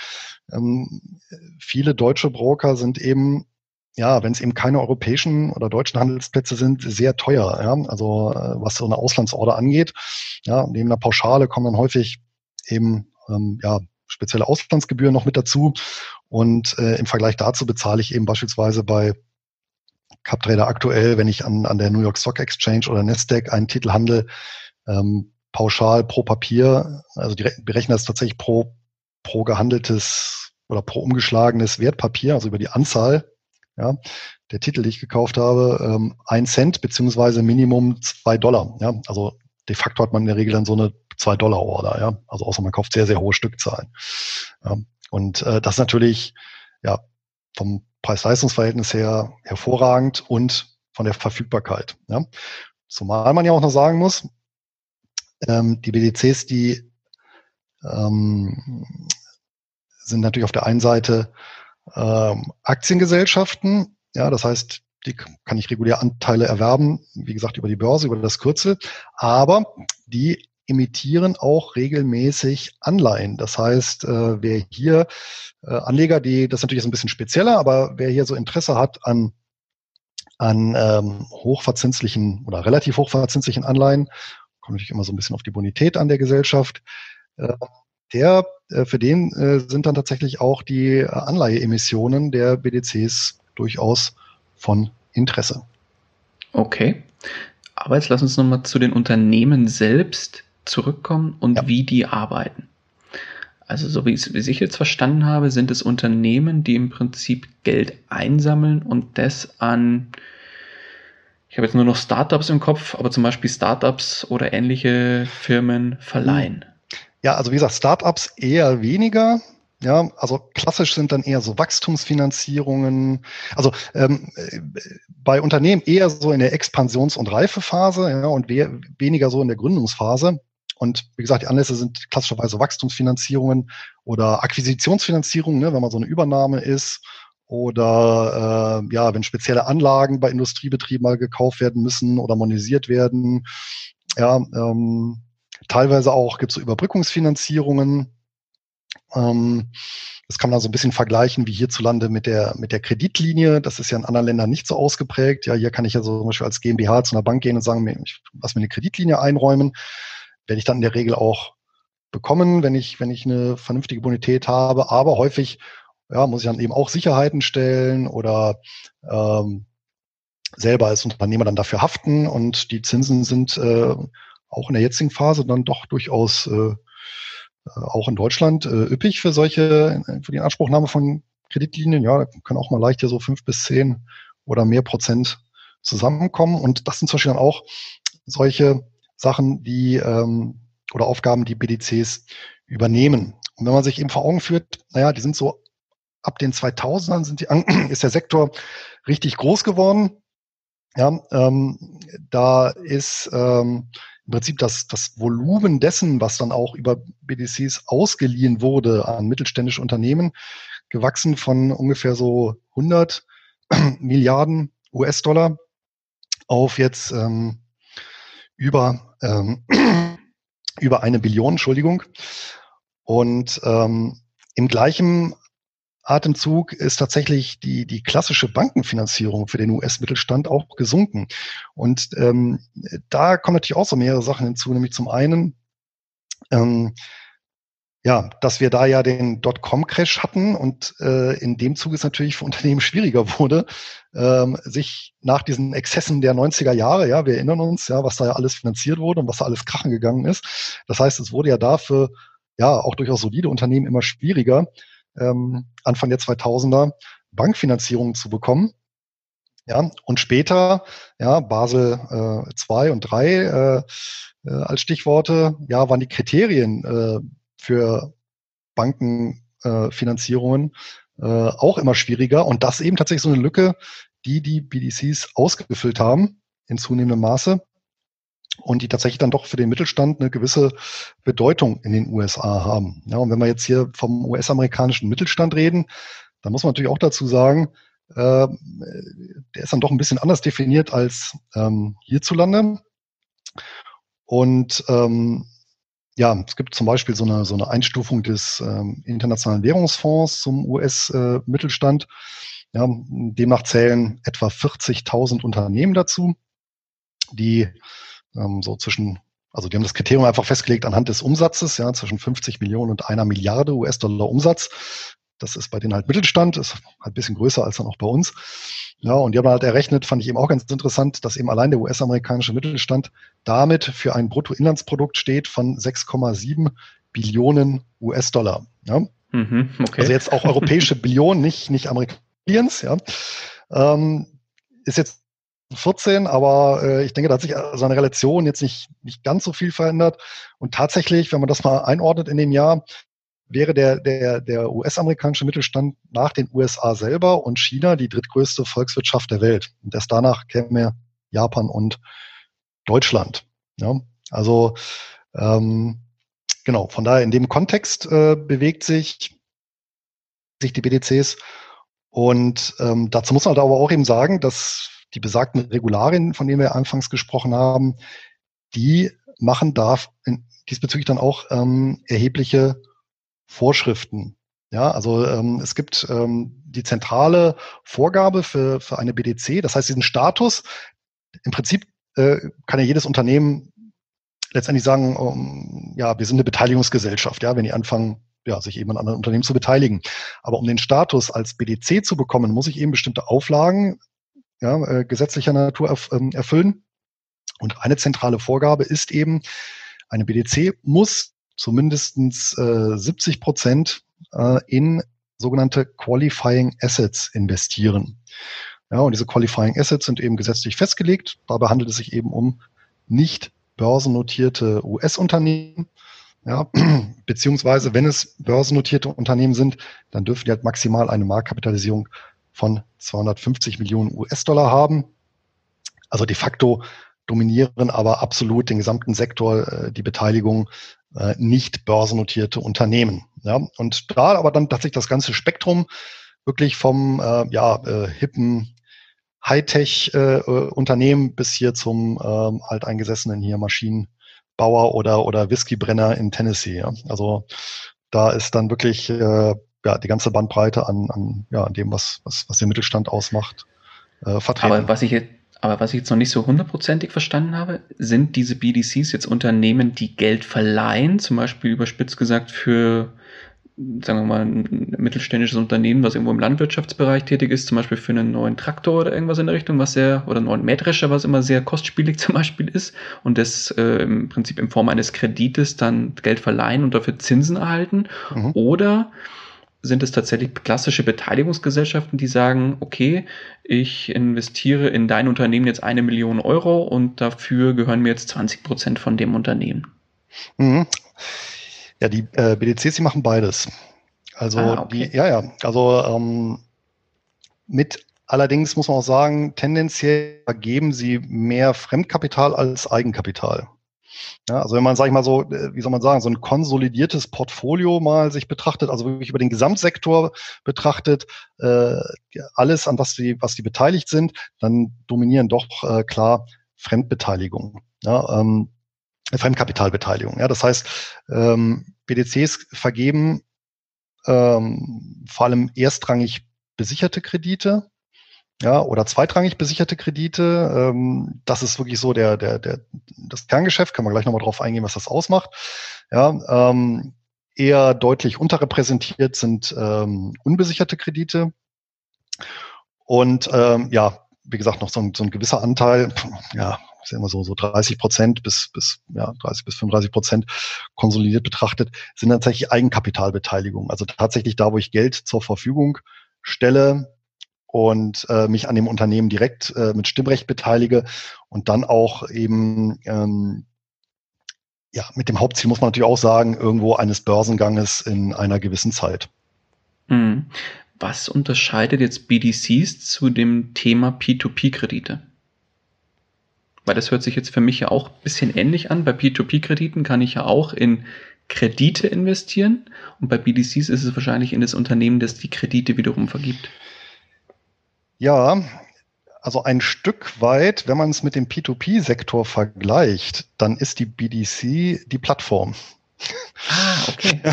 Ähm, viele deutsche Broker sind eben ja, wenn es eben keine europäischen oder deutschen Handelsplätze sind, sehr teuer. Ja? Also äh, was so eine Auslandsorder angeht. Ja, neben einer Pauschale kommen dann häufig eben ähm, ja, spezielle Auslandsgebühren noch mit dazu. Und äh, im Vergleich dazu bezahle ich eben beispielsweise bei CapTrader aktuell, wenn ich an, an der New York Stock Exchange oder Nasdaq einen Titel handle, ähm, pauschal pro Papier, also die berechnen das tatsächlich pro, pro gehandeltes oder pro umgeschlagenes Wertpapier, also über die Anzahl ja, der Titel, die ich gekauft habe, ähm, ein Cent beziehungsweise Minimum zwei Dollar. Ja, also de facto hat man in der Regel dann so eine zwei Dollar Order. Ja, also außer man kauft sehr sehr hohe Stückzahlen. Ja, und äh, das natürlich ja vom Preis-Leistungs-Verhältnis her hervorragend und von der Verfügbarkeit. Ja. Zumal man ja auch noch sagen muss, ähm, die BDCs, die ähm, sind natürlich auf der einen Seite ähm, Aktiengesellschaften. Ja, das heißt, die kann ich regulär Anteile erwerben, wie gesagt, über die Börse, über das Kürzel. Aber die emittieren auch regelmäßig Anleihen. Das heißt, äh, wer hier äh, Anleger, die, das ist natürlich ein bisschen spezieller, aber wer hier so Interesse hat an, an ähm, hochverzinslichen oder relativ hochverzinslichen Anleihen, kommt natürlich immer so ein bisschen auf die Bonität an der Gesellschaft, äh, der, äh, für den äh, sind dann tatsächlich auch die äh, Anleiheemissionen der BDCs durchaus von Interesse. Okay. Aber jetzt lass uns nochmal zu den Unternehmen selbst zurückkommen und ja. wie die arbeiten. Also so wie, ich jetzt verstanden habe, sind es Unternehmen, die im Prinzip Geld einsammeln und das an, ich habe jetzt nur noch Startups im Kopf, aber zum Beispiel Startups oder ähnliche Firmen verleihen. Ja, also wie gesagt, Startups eher weniger. Ja, also klassisch sind dann eher so Wachstumsfinanzierungen. Also ähm, bei Unternehmen eher so in der Expansions- und Reifephase ja, und we weniger so in der Gründungsphase. Und wie gesagt, die Anlässe sind klassischerweise Wachstumsfinanzierungen oder Akquisitionsfinanzierungen, ne, wenn man so eine Übernahme ist oder äh, ja, wenn spezielle Anlagen bei Industriebetrieben mal gekauft werden müssen oder monetisiert werden. Ja, ähm, Teilweise auch gibt es so Überbrückungsfinanzierungen. Ähm, das kann man so ein bisschen vergleichen wie hierzulande mit der, mit der Kreditlinie. Das ist ja in anderen Ländern nicht so ausgeprägt. Ja, hier kann ich ja so zum Beispiel als GmbH zu einer Bank gehen und sagen, ich lass mir eine Kreditlinie einräumen. Werde ich dann in der Regel auch bekommen, wenn ich, wenn ich eine vernünftige Bonität habe. Aber häufig ja, muss ich dann eben auch Sicherheiten stellen oder ähm, selber als Unternehmer dann dafür haften und die Zinsen sind äh, auch in der jetzigen Phase dann doch durchaus äh, äh, auch in Deutschland äh, üppig für solche, für die Anspruchnahme von Kreditlinien. Ja, können auch mal leicht hier so fünf bis zehn oder mehr Prozent zusammenkommen. Und das sind zum Beispiel dann auch solche Sachen, die ähm, oder Aufgaben, die BDCs übernehmen. Und wenn man sich eben vor Augen führt, naja, die sind so ab den 2000ern sind die, ist der Sektor richtig groß geworden. Ja, ähm, da ist ähm, im Prinzip das, das Volumen dessen, was dann auch über BDCs ausgeliehen wurde an mittelständische Unternehmen, gewachsen von ungefähr so 100 Milliarden US-Dollar auf jetzt ähm, über, ähm, über eine Billion, Entschuldigung. Und ähm, im gleichen Atemzug ist tatsächlich die, die klassische Bankenfinanzierung für den US-Mittelstand auch gesunken. Und ähm, da kommen natürlich auch so mehrere Sachen hinzu, nämlich zum einen, ähm, ja, dass wir da ja den Dotcom-Crash hatten und äh, in dem Zug es natürlich für Unternehmen schwieriger wurde, ähm, sich nach diesen Exzessen der 90er Jahre, ja, wir erinnern uns, ja, was da ja alles finanziert wurde und was da alles krachen gegangen ist. Das heißt, es wurde ja dafür ja auch durchaus solide Unternehmen immer schwieriger, ähm, Anfang der 2000er Bankfinanzierung zu bekommen. Ja, und später, ja, Basel äh, 2 und 3 äh, äh, als Stichworte, ja, waren die Kriterien äh, für Bankenfinanzierungen äh, auch immer schwieriger. Und das eben tatsächlich so eine Lücke, die die BDCs ausgefüllt haben in zunehmendem Maße und die tatsächlich dann doch für den Mittelstand eine gewisse Bedeutung in den USA haben. Ja, und wenn wir jetzt hier vom US-amerikanischen Mittelstand reden, dann muss man natürlich auch dazu sagen, äh, der ist dann doch ein bisschen anders definiert als ähm, hierzulande. Und ähm, ja, es gibt zum Beispiel so eine, so eine Einstufung des ähm, Internationalen Währungsfonds zum US-Mittelstand. Äh, ja, demnach zählen etwa 40.000 Unternehmen dazu, die ähm, so zwischen, also die haben das Kriterium einfach festgelegt anhand des Umsatzes, ja, zwischen 50 Millionen und einer Milliarde US-Dollar Umsatz. Das ist bei denen halt Mittelstand, ist halt ein bisschen größer als dann auch bei uns. Ja, und die haben halt errechnet, fand ich eben auch ganz interessant, dass eben allein der US-amerikanische Mittelstand damit für ein Bruttoinlandsprodukt steht von 6,7 Billionen US-Dollar. Ja? Mhm, okay. Also jetzt auch europäische Billionen, nicht, nicht Amerikaniens, ja. Ähm, ist jetzt 14, aber äh, ich denke, da hat sich seine Relation jetzt nicht, nicht ganz so viel verändert. Und tatsächlich, wenn man das mal einordnet in dem Jahr, wäre der, der, der US-amerikanische Mittelstand nach den USA selber und China die drittgrößte Volkswirtschaft der Welt. Und erst danach käme Japan und Deutschland. Ja, also ähm, genau, von daher in dem Kontext äh, bewegt sich, sich die BDCs. Und ähm, dazu muss man aber auch eben sagen, dass die besagten Regularien, von denen wir anfangs gesprochen haben, die machen darf diesbezüglich dann auch ähm, erhebliche Vorschriften. Ja, also ähm, es gibt ähm, die zentrale Vorgabe für, für eine BDC, das heißt diesen Status. Im Prinzip äh, kann ja jedes Unternehmen letztendlich sagen, um, ja, wir sind eine Beteiligungsgesellschaft, ja, wenn die anfangen, ja, sich eben an anderen Unternehmen zu beteiligen. Aber um den Status als BDC zu bekommen, muss ich eben bestimmte Auflagen ja, äh, gesetzlicher Natur erf ähm, erfüllen. Und eine zentrale Vorgabe ist eben, eine BDC muss zumindestens äh, 70 Prozent äh, in sogenannte Qualifying Assets investieren. Ja, und diese Qualifying Assets sind eben gesetzlich festgelegt. Dabei handelt es sich eben um nicht börsennotierte US-Unternehmen. Ja, beziehungsweise wenn es börsennotierte Unternehmen sind, dann dürfen die halt maximal eine Marktkapitalisierung von 250 Millionen US-Dollar haben. Also de facto dominieren aber absolut den gesamten Sektor äh, die Beteiligung äh, nicht börsennotierte Unternehmen. Ja, und da aber dann tatsächlich das ganze Spektrum wirklich vom äh, ja, äh, hippen Hightech-Unternehmen äh, bis hier zum ähm, alteingesessenen hier Maschinenbauer oder, oder Whiskybrenner in Tennessee. Ja. Also da ist dann wirklich äh, ja, die ganze Bandbreite an, an, ja, an dem, was, was, was den Mittelstand ausmacht, äh, vertreten. Aber was ich jetzt aber was ich jetzt noch nicht so hundertprozentig verstanden habe, sind diese BDCs jetzt Unternehmen, die Geld verleihen, zum Beispiel überspitzt gesagt für, sagen wir mal, ein mittelständisches Unternehmen, was irgendwo im Landwirtschaftsbereich tätig ist, zum Beispiel für einen neuen Traktor oder irgendwas in der Richtung, was sehr, oder einen neuen Mähdrescher, was immer sehr kostspielig zum Beispiel ist und das äh, im Prinzip in Form eines Kredites dann Geld verleihen und dafür Zinsen erhalten. Mhm. Oder sind es tatsächlich klassische Beteiligungsgesellschaften, die sagen, okay, ich investiere in dein Unternehmen jetzt eine Million Euro und dafür gehören mir jetzt 20 Prozent von dem Unternehmen. Mhm. Ja, die äh, BDCs, die machen beides. Also ah, okay. die, ja, ja, also ähm, mit allerdings muss man auch sagen, tendenziell geben sie mehr Fremdkapital als Eigenkapital. Ja, also wenn man, sage ich mal so, äh, wie soll man sagen, so ein konsolidiertes Portfolio mal sich betrachtet, also wirklich über den Gesamtsektor betrachtet, äh, alles, an was die, was die beteiligt sind, dann dominieren doch äh, klar Fremdbeteiligung. Ja, ähm, Fremdkapitalbeteiligung. Ja, das heißt, ähm, BDCs vergeben ähm, vor allem erstrangig besicherte Kredite, ja, oder zweitrangig besicherte Kredite. Ähm, das ist wirklich so der, der, der, das Kerngeschäft, können wir gleich nochmal drauf eingehen, was das ausmacht. Ja, ähm, eher deutlich unterrepräsentiert sind ähm, unbesicherte Kredite. Und ähm, ja, wie gesagt, noch so ein, so ein gewisser Anteil, ja, ist immer so, so 30 Prozent bis, bis, ja, 30 bis 35 Prozent konsolidiert betrachtet, sind tatsächlich Eigenkapitalbeteiligungen. Also tatsächlich da, wo ich Geld zur Verfügung stelle, und äh, mich an dem Unternehmen direkt äh, mit Stimmrecht beteilige und dann auch eben ähm, ja mit dem Hauptziel muss man natürlich auch sagen irgendwo eines Börsenganges in einer gewissen Zeit. Mhm. Was unterscheidet jetzt BDCs zu dem Thema P2P-Kredite? Weil das hört sich jetzt für mich ja auch ein bisschen ähnlich an. Bei P2P-Krediten kann ich ja auch in Kredite investieren und bei BDCs ist es wahrscheinlich in das Unternehmen, das die Kredite wiederum vergibt. Ja, also ein Stück weit, wenn man es mit dem P2P-Sektor vergleicht, dann ist die BDC die Plattform. Ah, okay.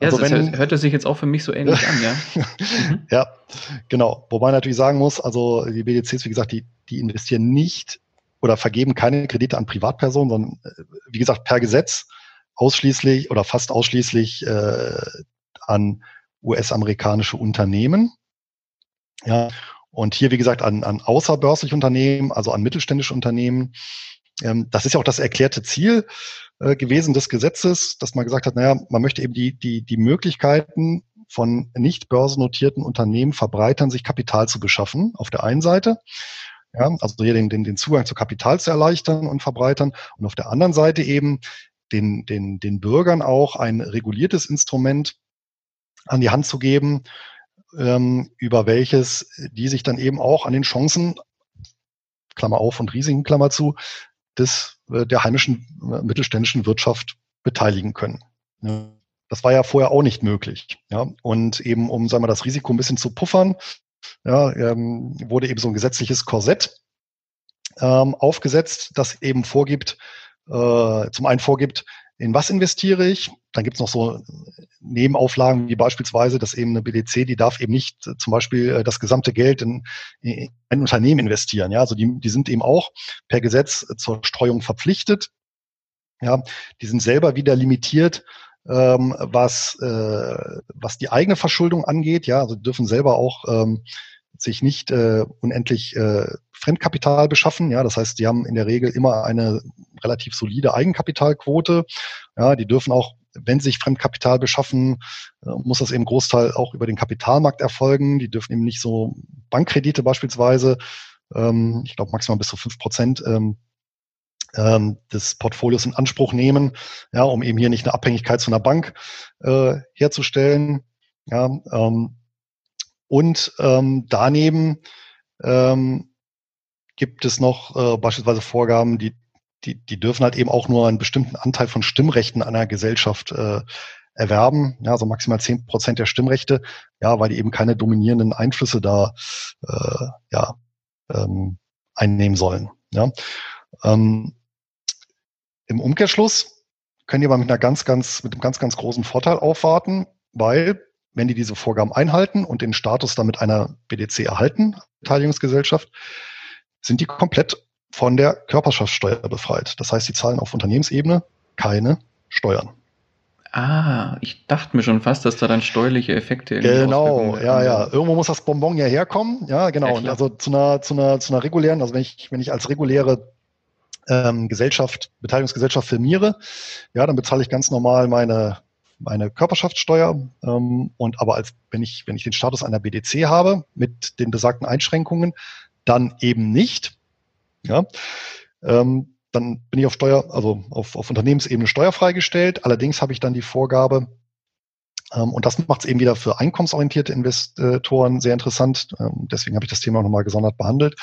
Ja, also das wenn, hört es sich jetzt auch für mich so ähnlich an, ja. Mhm. Ja, genau. Wobei man natürlich sagen muss, also die BDCs, wie gesagt, die, die investieren nicht oder vergeben keine Kredite an Privatpersonen, sondern äh, wie gesagt per Gesetz ausschließlich oder fast ausschließlich äh, an US-amerikanische Unternehmen. Ja, und hier, wie gesagt, an, an außerbörsliche Unternehmen, also an mittelständische Unternehmen. Ähm, das ist ja auch das erklärte Ziel äh, gewesen des Gesetzes, dass man gesagt hat, naja, man möchte eben die, die, die Möglichkeiten von nicht börsennotierten Unternehmen verbreitern, sich Kapital zu beschaffen, auf der einen Seite. Ja, also hier den, den, den Zugang zu Kapital zu erleichtern und verbreitern und auf der anderen Seite eben den, den, den Bürgern auch ein reguliertes Instrument an die Hand zu geben, ähm, über welches die sich dann eben auch an den Chancen, Klammer auf und Risiken, Klammer zu, des, äh, der heimischen äh, mittelständischen Wirtschaft beteiligen können. Das war ja vorher auch nicht möglich. Ja. Und eben, um sagen wir, das Risiko ein bisschen zu puffern, ja, ähm, wurde eben so ein gesetzliches Korsett ähm, aufgesetzt, das eben vorgibt, äh, zum einen vorgibt, in was investiere ich? Dann gibt es noch so Nebenauflagen wie beispielsweise, dass eben eine BDC, die darf eben nicht äh, zum Beispiel äh, das gesamte Geld in, in ein Unternehmen investieren. Ja, also die, die sind eben auch per Gesetz zur Streuung verpflichtet. Ja, die sind selber wieder limitiert, ähm, was, äh, was die eigene Verschuldung angeht. Ja, also dürfen selber auch ähm, sich nicht äh, unendlich äh, Fremdkapital beschaffen. Ja, das heißt, die haben in der Regel immer eine relativ solide Eigenkapitalquote. Ja, die dürfen auch, wenn sie sich Fremdkapital beschaffen, äh, muss das eben Großteil auch über den Kapitalmarkt erfolgen. Die dürfen eben nicht so Bankkredite beispielsweise, ähm, ich glaube maximal bis zu fünf Prozent ähm, ähm, des Portfolios in Anspruch nehmen, ja, um eben hier nicht eine Abhängigkeit zu einer Bank äh, herzustellen. Ja, ähm, und ähm, daneben ähm, gibt es noch äh, beispielsweise Vorgaben, die, die, die dürfen halt eben auch nur einen bestimmten Anteil von Stimmrechten einer Gesellschaft äh, erwerben, ja, also maximal zehn Prozent der Stimmrechte, ja, weil die eben keine dominierenden Einflüsse da äh, ja, ähm, einnehmen sollen. Ja. Ähm, Im Umkehrschluss können die aber mit einer ganz, ganz, mit einem ganz, ganz großen Vorteil aufwarten, weil wenn die diese Vorgaben einhalten und den Status damit einer BDC erhalten, Beteiligungsgesellschaft, sind die komplett von der Körperschaftssteuer befreit. Das heißt, sie zahlen auf Unternehmensebene keine Steuern. Ah, ich dachte mir schon fast, dass da dann steuerliche Effekte Genau, ja, ja. Irgendwo muss das Bonbon ja herkommen. Ja, genau. Ja, also zu einer, zu einer, zu einer regulären, also wenn ich, wenn ich als reguläre ähm, Gesellschaft, Beteiligungsgesellschaft firmiere, ja, dann bezahle ich ganz normal meine meine Körperschaftssteuer ähm, und aber als wenn ich wenn ich den Status einer BDC habe mit den besagten Einschränkungen, dann eben nicht. Ja, ähm, dann bin ich auf Steuer, also auf, auf Unternehmensebene steuerfrei gestellt. Allerdings habe ich dann die Vorgabe, ähm, und das macht es eben wieder für einkommensorientierte Investoren sehr interessant. Ähm, deswegen habe ich das Thema nochmal gesondert behandelt.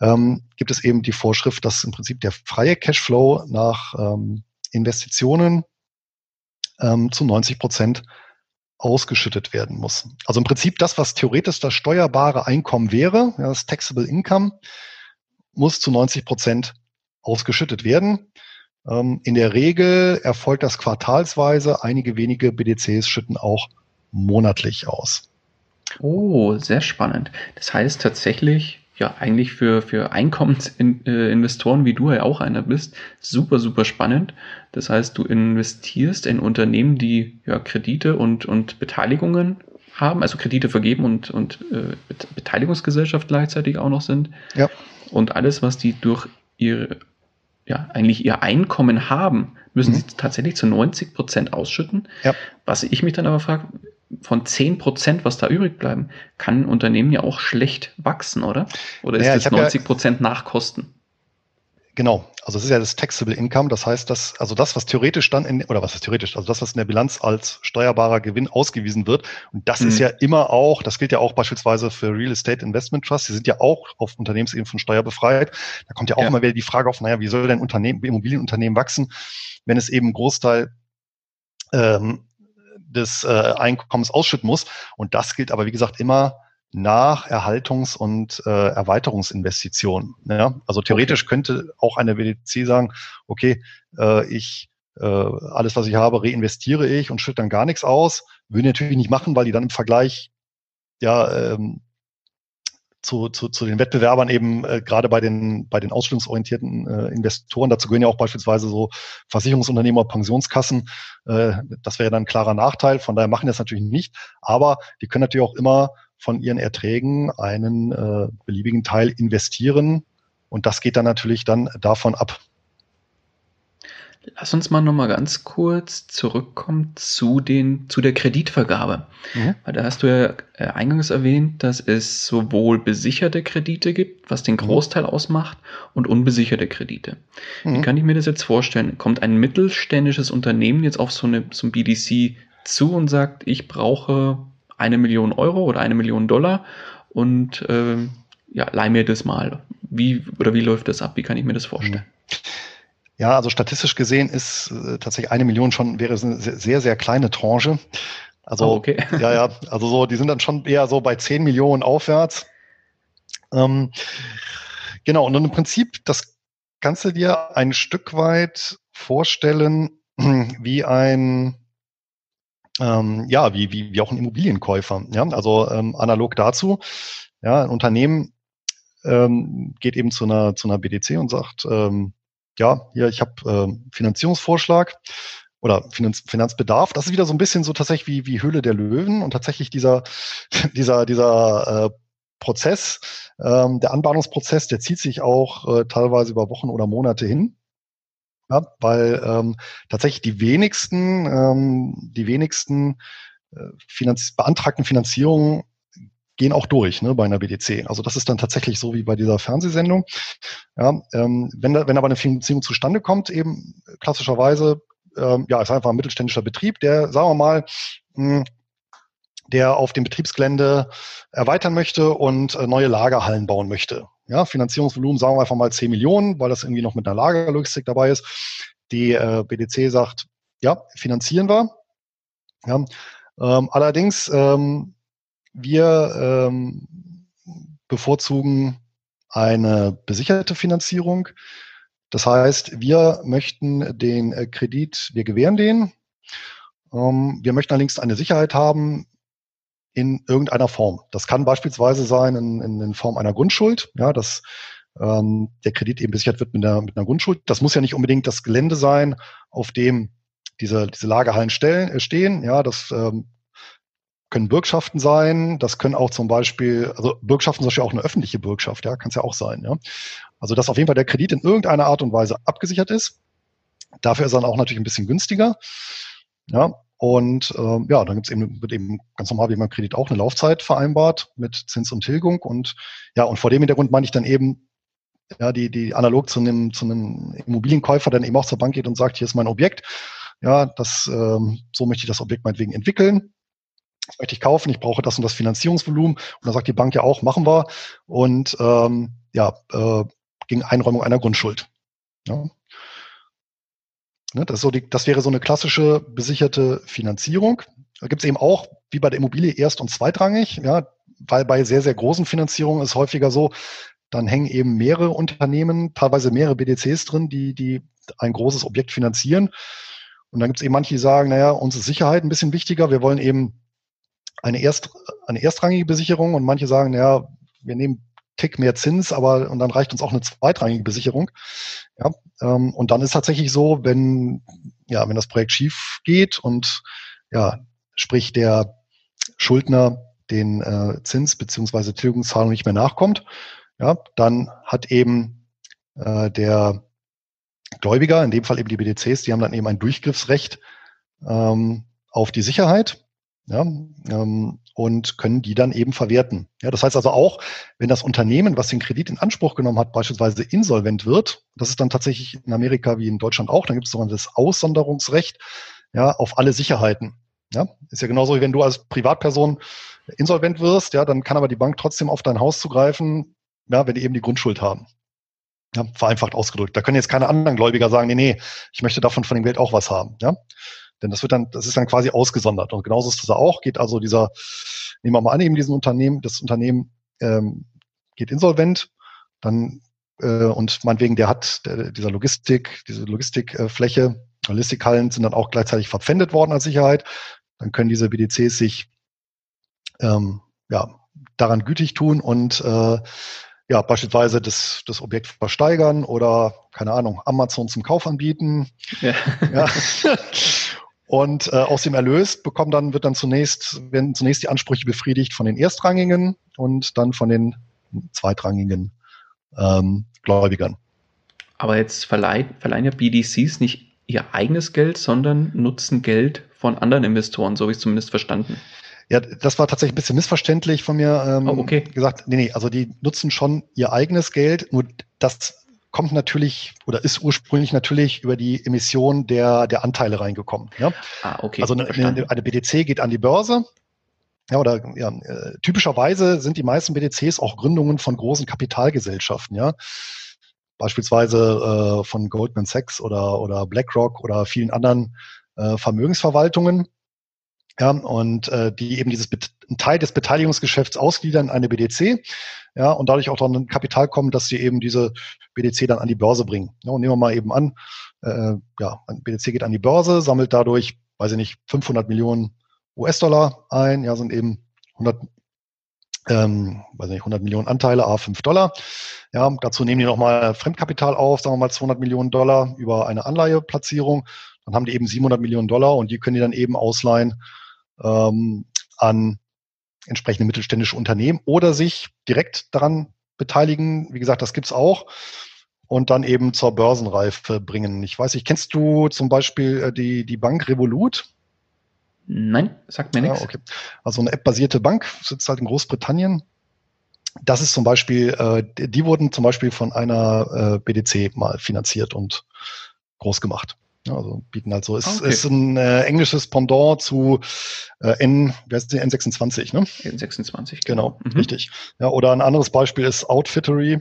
Ähm, gibt es eben die Vorschrift, dass im Prinzip der freie Cashflow nach ähm, Investitionen ähm, zu 90 Prozent ausgeschüttet werden muss. Also im Prinzip das, was theoretisch das steuerbare Einkommen wäre, ja, das Taxable Income, muss zu 90 Prozent ausgeschüttet werden. Ähm, in der Regel erfolgt das quartalsweise. Einige wenige BDCs schütten auch monatlich aus. Oh, sehr spannend. Das heißt tatsächlich, ja, eigentlich für, für Einkommensinvestoren, wie du ja auch einer bist, super, super spannend. Das heißt, du investierst in Unternehmen, die ja Kredite und, und Beteiligungen haben, also Kredite vergeben und, und äh, Beteiligungsgesellschaft gleichzeitig auch noch sind. Ja. Und alles, was die durch ihre, ja, eigentlich ihr Einkommen haben, müssen mhm. sie tatsächlich zu 90 Prozent ausschütten. Ja. Was ich mich dann aber frage, von 10 Prozent, was da übrig bleiben, kann ein Unternehmen ja auch schlecht wachsen, oder? Oder ist ja, das 90 Prozent ja, nach Kosten? Genau, also es ist ja das Taxable Income, das heißt, dass, also das, was theoretisch dann in, oder was ist theoretisch, also das, was in der Bilanz als steuerbarer Gewinn ausgewiesen wird, und das mhm. ist ja immer auch, das gilt ja auch beispielsweise für Real Estate Investment Trust, die sind ja auch auf Unternehmensebene von Steuer befreit. Da kommt ja auch ja. immer wieder die Frage auf, naja, wie soll denn Unternehmen, Immobilienunternehmen wachsen, wenn es eben Großteil ähm, des äh, Einkommens ausschütten muss. Und das gilt aber, wie gesagt, immer nach Erhaltungs- und äh, Erweiterungsinvestitionen. Ja? Also theoretisch okay. könnte auch eine WDC sagen, okay, äh, ich äh, alles, was ich habe, reinvestiere ich und schütte dann gar nichts aus. Würde ich natürlich nicht machen, weil die dann im Vergleich ja ähm, zu, zu, zu den Wettbewerbern eben äh, gerade bei den bei den ausstellungsorientierten äh, Investoren, dazu gehören ja auch beispielsweise so Versicherungsunternehmer, Pensionskassen, äh, das wäre dann ein klarer Nachteil, von daher machen die das natürlich nicht, aber die können natürlich auch immer von ihren Erträgen einen äh, beliebigen Teil investieren. Und das geht dann natürlich dann davon ab. Lass uns mal nochmal ganz kurz zurückkommen zu, den, zu der Kreditvergabe. Mhm. Weil da hast du ja äh, eingangs erwähnt, dass es sowohl besicherte Kredite gibt, was den mhm. Großteil mhm. ausmacht, und unbesicherte Kredite. Mhm. Wie kann ich mir das jetzt vorstellen? Kommt ein mittelständisches Unternehmen jetzt auf so, eine, so ein BDC zu und sagt, ich brauche eine Million Euro oder eine Million Dollar und äh, ja, leih mir das mal. Wie oder wie läuft das ab? Wie kann ich mir das vorstellen? Ja, also statistisch gesehen ist äh, tatsächlich eine Million schon, wäre es eine sehr, sehr kleine Tranche. Also, oh, okay. ja, ja, also so, die sind dann schon eher so bei 10 Millionen aufwärts. Ähm, genau, und im Prinzip das kannst du dir ein Stück weit vorstellen wie ein, ähm, ja, wie, wie, wie auch ein Immobilienkäufer. Ja, also ähm, analog dazu, ja, ein Unternehmen ähm, geht eben zu einer, zu einer BDC und sagt, ähm, ja, hier, ich habe äh, Finanzierungsvorschlag oder Finanz, Finanzbedarf. Das ist wieder so ein bisschen so tatsächlich wie, wie Höhle der Löwen und tatsächlich dieser, dieser, dieser äh, Prozess, ähm, der Anbahnungsprozess, der zieht sich auch äh, teilweise über Wochen oder Monate hin. Ja, weil ähm, tatsächlich die wenigsten, ähm, die wenigsten äh, Finanz beantragten Finanzierungen gehen auch durch ne, bei einer BDC. Also das ist dann tatsächlich so wie bei dieser Fernsehsendung. Ja, ähm, wenn, da, wenn aber eine Finanzierung zustande kommt, eben klassischerweise, ähm, ja, ist einfach ein mittelständischer Betrieb, der, sagen wir mal, mh, hm, der auf dem Betriebsgelände erweitern möchte und äh, neue Lagerhallen bauen möchte. Ja, Finanzierungsvolumen sagen wir einfach mal 10 Millionen, weil das irgendwie noch mit einer Lagerlogistik dabei ist. Die äh, BDC sagt, ja, finanzieren wir. Ja, ähm, allerdings ähm, wir ähm, bevorzugen eine besicherte Finanzierung. Das heißt, wir möchten den äh, Kredit, wir gewähren den. Ähm, wir möchten allerdings eine Sicherheit haben in irgendeiner Form. Das kann beispielsweise sein in, in, in Form einer Grundschuld, ja, dass ähm, der Kredit eben besichert wird mit einer, mit einer Grundschuld. Das muss ja nicht unbedingt das Gelände sein, auf dem diese, diese Lagerhallen stellen, äh, stehen. Ja, das ähm, können Bürgschaften sein, das können auch zum Beispiel, also Bürgschaften zum Beispiel auch eine öffentliche Bürgschaft, ja, kann es ja auch sein, ja. Also dass auf jeden Fall der Kredit in irgendeiner Art und Weise abgesichert ist. Dafür ist er dann auch natürlich ein bisschen günstiger. Ja, und ähm, ja, dann gibt's eben, wird eben ganz normal wie beim Kredit auch eine Laufzeit vereinbart mit Zins und Tilgung. Und ja, und vor dem Hintergrund meine ich dann eben, ja, die, die analog zu einem, zu einem Immobilienkäufer dann eben auch zur Bank geht und sagt, hier ist mein Objekt. Ja, das, ähm, so möchte ich das Objekt meinetwegen entwickeln das möchte ich kaufen, ich brauche das und das Finanzierungsvolumen. Und dann sagt die Bank ja auch, machen wir. Und ähm, ja, äh, gegen Einräumung einer Grundschuld. Ja. Ne, das, so die, das wäre so eine klassische besicherte Finanzierung. Da gibt es eben auch, wie bei der Immobilie, erst- und zweitrangig, ja, weil bei sehr, sehr großen Finanzierungen ist häufiger so, dann hängen eben mehrere Unternehmen, teilweise mehrere BDCs drin, die, die ein großes Objekt finanzieren. Und dann gibt es eben manche, die sagen, naja, uns ist Sicherheit ein bisschen wichtiger. Wir wollen eben eine, erst, eine erstrangige Besicherung und manche sagen, ja, wir nehmen Tick mehr Zins, aber und dann reicht uns auch eine zweitrangige Besicherung. Ja, ähm, und dann ist tatsächlich so, wenn ja, wenn das Projekt schief geht und ja, sprich der Schuldner den äh, Zins beziehungsweise Tilgungszahlung nicht mehr nachkommt, ja, dann hat eben äh, der Gläubiger, in dem Fall eben die BDCs, die haben dann eben ein Durchgriffsrecht ähm, auf die Sicherheit ja, ähm, und können die dann eben verwerten. Ja, das heißt also auch, wenn das Unternehmen, was den Kredit in Anspruch genommen hat, beispielsweise insolvent wird, das ist dann tatsächlich in Amerika wie in Deutschland auch, dann gibt es sogenanntes Aussonderungsrecht ja, auf alle Sicherheiten. Ja, ist ja genauso wie wenn du als Privatperson insolvent wirst, ja, dann kann aber die Bank trotzdem auf dein Haus zugreifen, ja, wenn die eben die Grundschuld haben. Ja, vereinfacht ausgedrückt. Da können jetzt keine anderen Gläubiger sagen, nee, nee, ich möchte davon von dem Geld auch was haben. Ja, denn das wird dann, das ist dann quasi ausgesondert. Und genauso ist das auch, geht also dieser, nehmen wir mal an, eben diesen Unternehmen, das Unternehmen ähm, geht insolvent, dann äh, und meinetwegen, der hat der, dieser Logistik, diese Logistikfläche Logistikhallen sind dann auch gleichzeitig verpfändet worden als Sicherheit. Dann können diese BDCs sich ähm, ja, daran gütig tun und äh, ja, beispielsweise das, das Objekt versteigern oder, keine Ahnung, Amazon zum Kauf anbieten. Ja. ja. Und äh, aus dem Erlös bekommt dann, wird dann zunächst, werden zunächst die Ansprüche befriedigt von den Erstrangigen und dann von den Zweitrangigen ähm, Gläubigern. Aber jetzt verleihen, verleihen ja BDCs nicht ihr eigenes Geld, sondern nutzen Geld von anderen Investoren, so habe ich es zumindest verstanden. Ja, das war tatsächlich ein bisschen missverständlich von mir ähm, oh, okay. gesagt. Nee, nee, also die nutzen schon ihr eigenes Geld, nur das kommt natürlich oder ist ursprünglich natürlich über die Emission der, der Anteile reingekommen. Ja? Ah, okay. Also eine, eine, eine BDC geht an die Börse. Ja, oder ja, äh, typischerweise sind die meisten BDCs auch Gründungen von großen Kapitalgesellschaften, ja. Beispielsweise äh, von Goldman Sachs oder, oder BlackRock oder vielen anderen äh, Vermögensverwaltungen. Ja, und äh, die eben dieses einen Teil des Beteiligungsgeschäfts ausgliedern in eine BDC, ja, und dadurch auch dann ein Kapital kommen, dass sie eben diese BDC dann an die Börse bringen. Ja, und nehmen wir mal eben an, äh, ja, ein BDC geht an die Börse, sammelt dadurch, weiß ich nicht, 500 Millionen US-Dollar ein, ja, sind eben 100, ähm, weiß nicht, 100 Millionen Anteile, a 5 Dollar. Ja, dazu nehmen die nochmal Fremdkapital auf, sagen wir mal 200 Millionen Dollar über eine Anleiheplatzierung. Dann haben die eben 700 Millionen Dollar und die können die dann eben ausleihen ähm, an entsprechende mittelständische Unternehmen oder sich direkt daran beteiligen. Wie gesagt, das gibt's auch. Und dann eben zur Börsenreife bringen. Ich weiß nicht, kennst du zum Beispiel äh, die, die Bank Revolut? Nein, sagt mir nichts. Ja, okay. Also eine App-basierte Bank, sitzt halt in Großbritannien. Das ist zum Beispiel, äh, die wurden zum Beispiel von einer äh, BDC mal finanziert und groß gemacht. Also bieten halt so. Es okay. ist ein äh, englisches Pendant zu äh, N, wer ist die N26, ne? N26. Genau, genau mhm. richtig. Ja, oder ein anderes Beispiel ist Outfittery.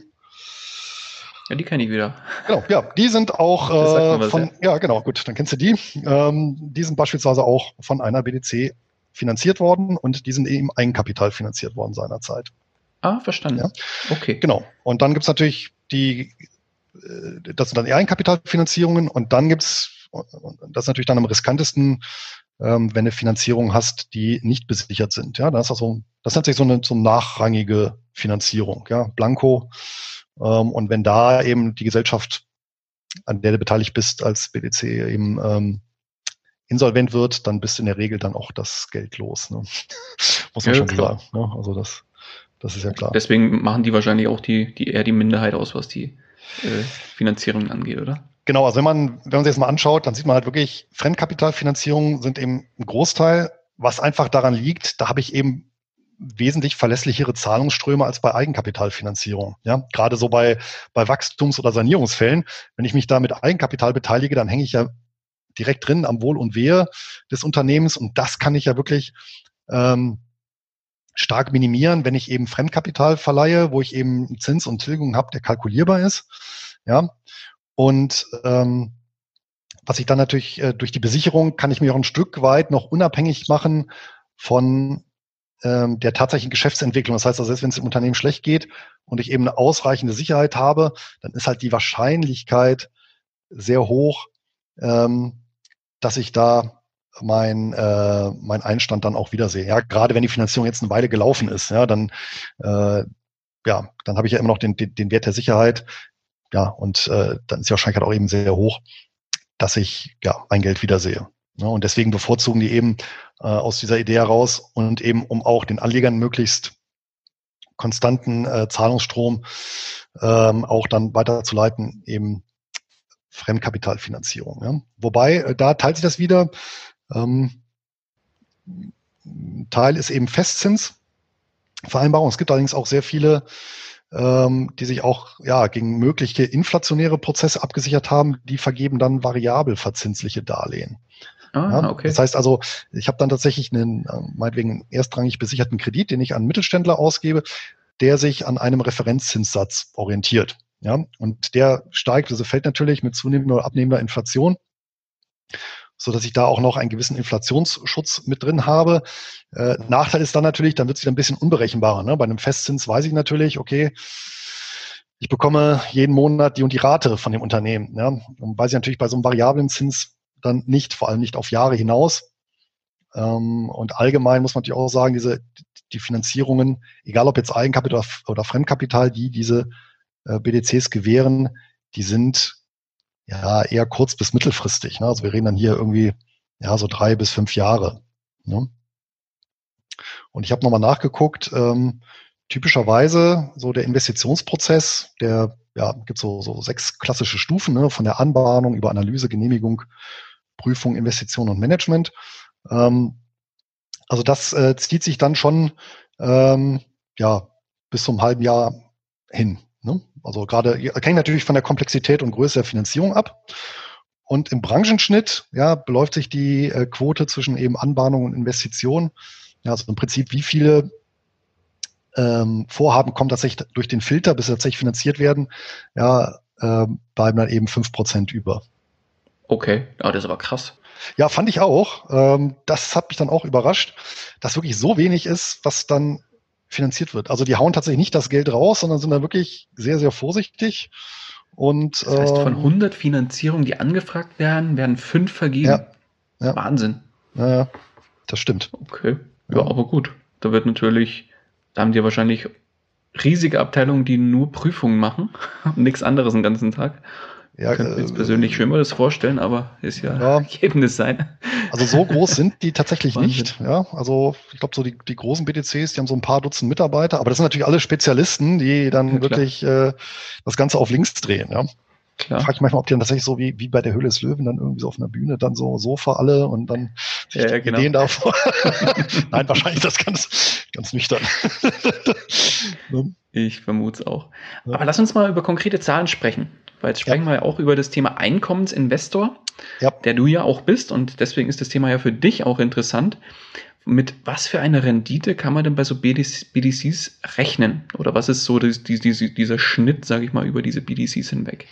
Ja, die kenne ich wieder. Genau, ja, die sind auch äh, von, ja. ja. genau, gut, dann kennst du die. Ähm, die sind beispielsweise auch von einer BDC finanziert worden und die sind eben Eigenkapital finanziert worden seinerzeit. Ah, verstanden. Ja? Okay. Genau. Und dann gibt's natürlich die, das sind dann Eigenkapitalfinanzierungen und dann gibt's das ist natürlich dann am riskantesten, ähm, wenn du Finanzierung hast, die nicht besichert sind. Ja, das ist also, das nennt sich so eine so nachrangige Finanzierung, ja, Blanco. Ähm, und wenn da eben die Gesellschaft, an der du beteiligt bist als BDC eben ähm, insolvent wird, dann bist du in der Regel dann auch das Geld los. Ne? Muss man ja, schon klar. sagen. Ne? Also das, das ist ja klar. Deswegen machen die wahrscheinlich auch die, die eher die Minderheit aus, was die äh, Finanzierung angeht, oder? Genau, also wenn man, wenn man sich das mal anschaut, dann sieht man halt wirklich, Fremdkapitalfinanzierungen sind eben ein Großteil, was einfach daran liegt, da habe ich eben wesentlich verlässlichere Zahlungsströme als bei Eigenkapitalfinanzierung. Ja, gerade so bei, bei Wachstums- oder Sanierungsfällen. Wenn ich mich da mit Eigenkapital beteilige, dann hänge ich ja direkt drin am Wohl und Wehe des Unternehmens und das kann ich ja wirklich ähm, stark minimieren, wenn ich eben Fremdkapital verleihe, wo ich eben Zins und Tilgung habe, der kalkulierbar ist. Ja, und ähm, was ich dann natürlich äh, durch die Besicherung kann ich mich auch ein Stück weit noch unabhängig machen von ähm, der tatsächlichen Geschäftsentwicklung. Das heißt also, selbst wenn es dem Unternehmen schlecht geht und ich eben eine ausreichende Sicherheit habe, dann ist halt die Wahrscheinlichkeit sehr hoch, ähm, dass ich da mein, äh, mein Einstand dann auch wiedersehe. Ja, gerade wenn die Finanzierung jetzt eine Weile gelaufen ist, ja, dann äh, ja, dann habe ich ja immer noch den, den, den Wert der Sicherheit, ja, und äh, dann ist die Wahrscheinlichkeit auch eben sehr hoch, dass ich ja mein Geld wiedersehe. Ja, und deswegen bevorzugen die eben äh, aus dieser Idee heraus und eben um auch den Anlegern möglichst konstanten äh, Zahlungsstrom ähm, auch dann weiterzuleiten, eben Fremdkapitalfinanzierung. Ja. Wobei, äh, da teilt sich das wieder. Ähm, Teil ist eben Festzinsvereinbarung. Es gibt allerdings auch sehr viele ähm, die sich auch ja gegen mögliche inflationäre Prozesse abgesichert haben, die vergeben dann variabel verzinsliche Darlehen. Ah, okay. Das heißt also, ich habe dann tatsächlich einen, äh, meinetwegen erstrangig besicherten Kredit, den ich an Mittelständler ausgebe, der sich an einem Referenzzinssatz orientiert. Ja, und der steigt, also fällt natürlich mit zunehmender oder abnehmender Inflation so dass ich da auch noch einen gewissen Inflationsschutz mit drin habe. Äh, Nachteil ist dann natürlich, dann wird es wieder ein bisschen unberechenbarer. Ne? Bei einem Festzins weiß ich natürlich, okay, ich bekomme jeden Monat die und die Rate von dem Unternehmen. Ja? Und weiß ich natürlich bei so einem variablen Zins, dann nicht, vor allem nicht auf Jahre hinaus. Ähm, und allgemein muss man natürlich auch sagen, diese, die Finanzierungen, egal ob jetzt Eigenkapital oder Fremdkapital, die diese äh, BDCs gewähren, die sind ja eher kurz bis mittelfristig. Ne? Also wir reden dann hier irgendwie ja so drei bis fünf Jahre. Ne? Und ich habe nochmal nachgeguckt, ähm, typischerweise so der Investitionsprozess, der ja, gibt so, so sechs klassische Stufen, ne, von der Anbahnung über Analyse, Genehmigung, Prüfung, Investition und Management. Ähm, also das äh, zieht sich dann schon ähm, ja bis zum halben Jahr hin. Ne? Also gerade hängt natürlich von der Komplexität und Größe der Finanzierung ab. Und im Branchenschnitt ja, beläuft sich die äh, Quote zwischen eben Anbahnung und Investition. Ja, also im Prinzip, wie viele ähm, Vorhaben kommen tatsächlich durch den Filter, bis sie tatsächlich finanziert werden, ja, äh, bleiben dann eben fünf Prozent über. Okay, aber das ist aber krass. Ja, fand ich auch. Ähm, das hat mich dann auch überrascht, dass wirklich so wenig ist, was dann finanziert wird. Also die hauen tatsächlich nicht das Geld raus, sondern sind da wirklich sehr, sehr vorsichtig. Und, das heißt, von 100 ähm, Finanzierungen, die angefragt werden, werden fünf vergeben. Ja, ja. Wahnsinn. Ja, das stimmt. Okay, ja, ja, aber gut. Da wird natürlich da haben die wahrscheinlich riesige Abteilungen, die nur Prüfungen machen und nichts anderes den ganzen Tag. Ja, ich könnte mir jetzt äh, persönlich Schlimmeres vorstellen, aber ist ja, ja jedem das sein. Also so groß sind die tatsächlich nicht. Ja, also ich glaube so die, die großen BTCs, die haben so ein paar Dutzend Mitarbeiter, aber das sind natürlich alle Spezialisten, die dann ja, wirklich äh, das Ganze auf links drehen. Ja. Klar. Frage ich manchmal, ob die dann tatsächlich so wie, wie bei der Höhle des Löwen dann irgendwie so auf einer Bühne dann so Sofa alle und dann sich ja, ja, genau. Ideen davor. Nein, wahrscheinlich das ganz, ganz nüchtern. ich vermute es auch. Aber lass uns mal über konkrete Zahlen sprechen. Weil jetzt sprechen ja. wir ja auch über das Thema Einkommensinvestor, ja. der du ja auch bist und deswegen ist das Thema ja für dich auch interessant. Mit was für einer Rendite kann man denn bei so BDCs rechnen? Oder was ist so die, die, dieser Schnitt, sage ich mal, über diese BDCs hinweg?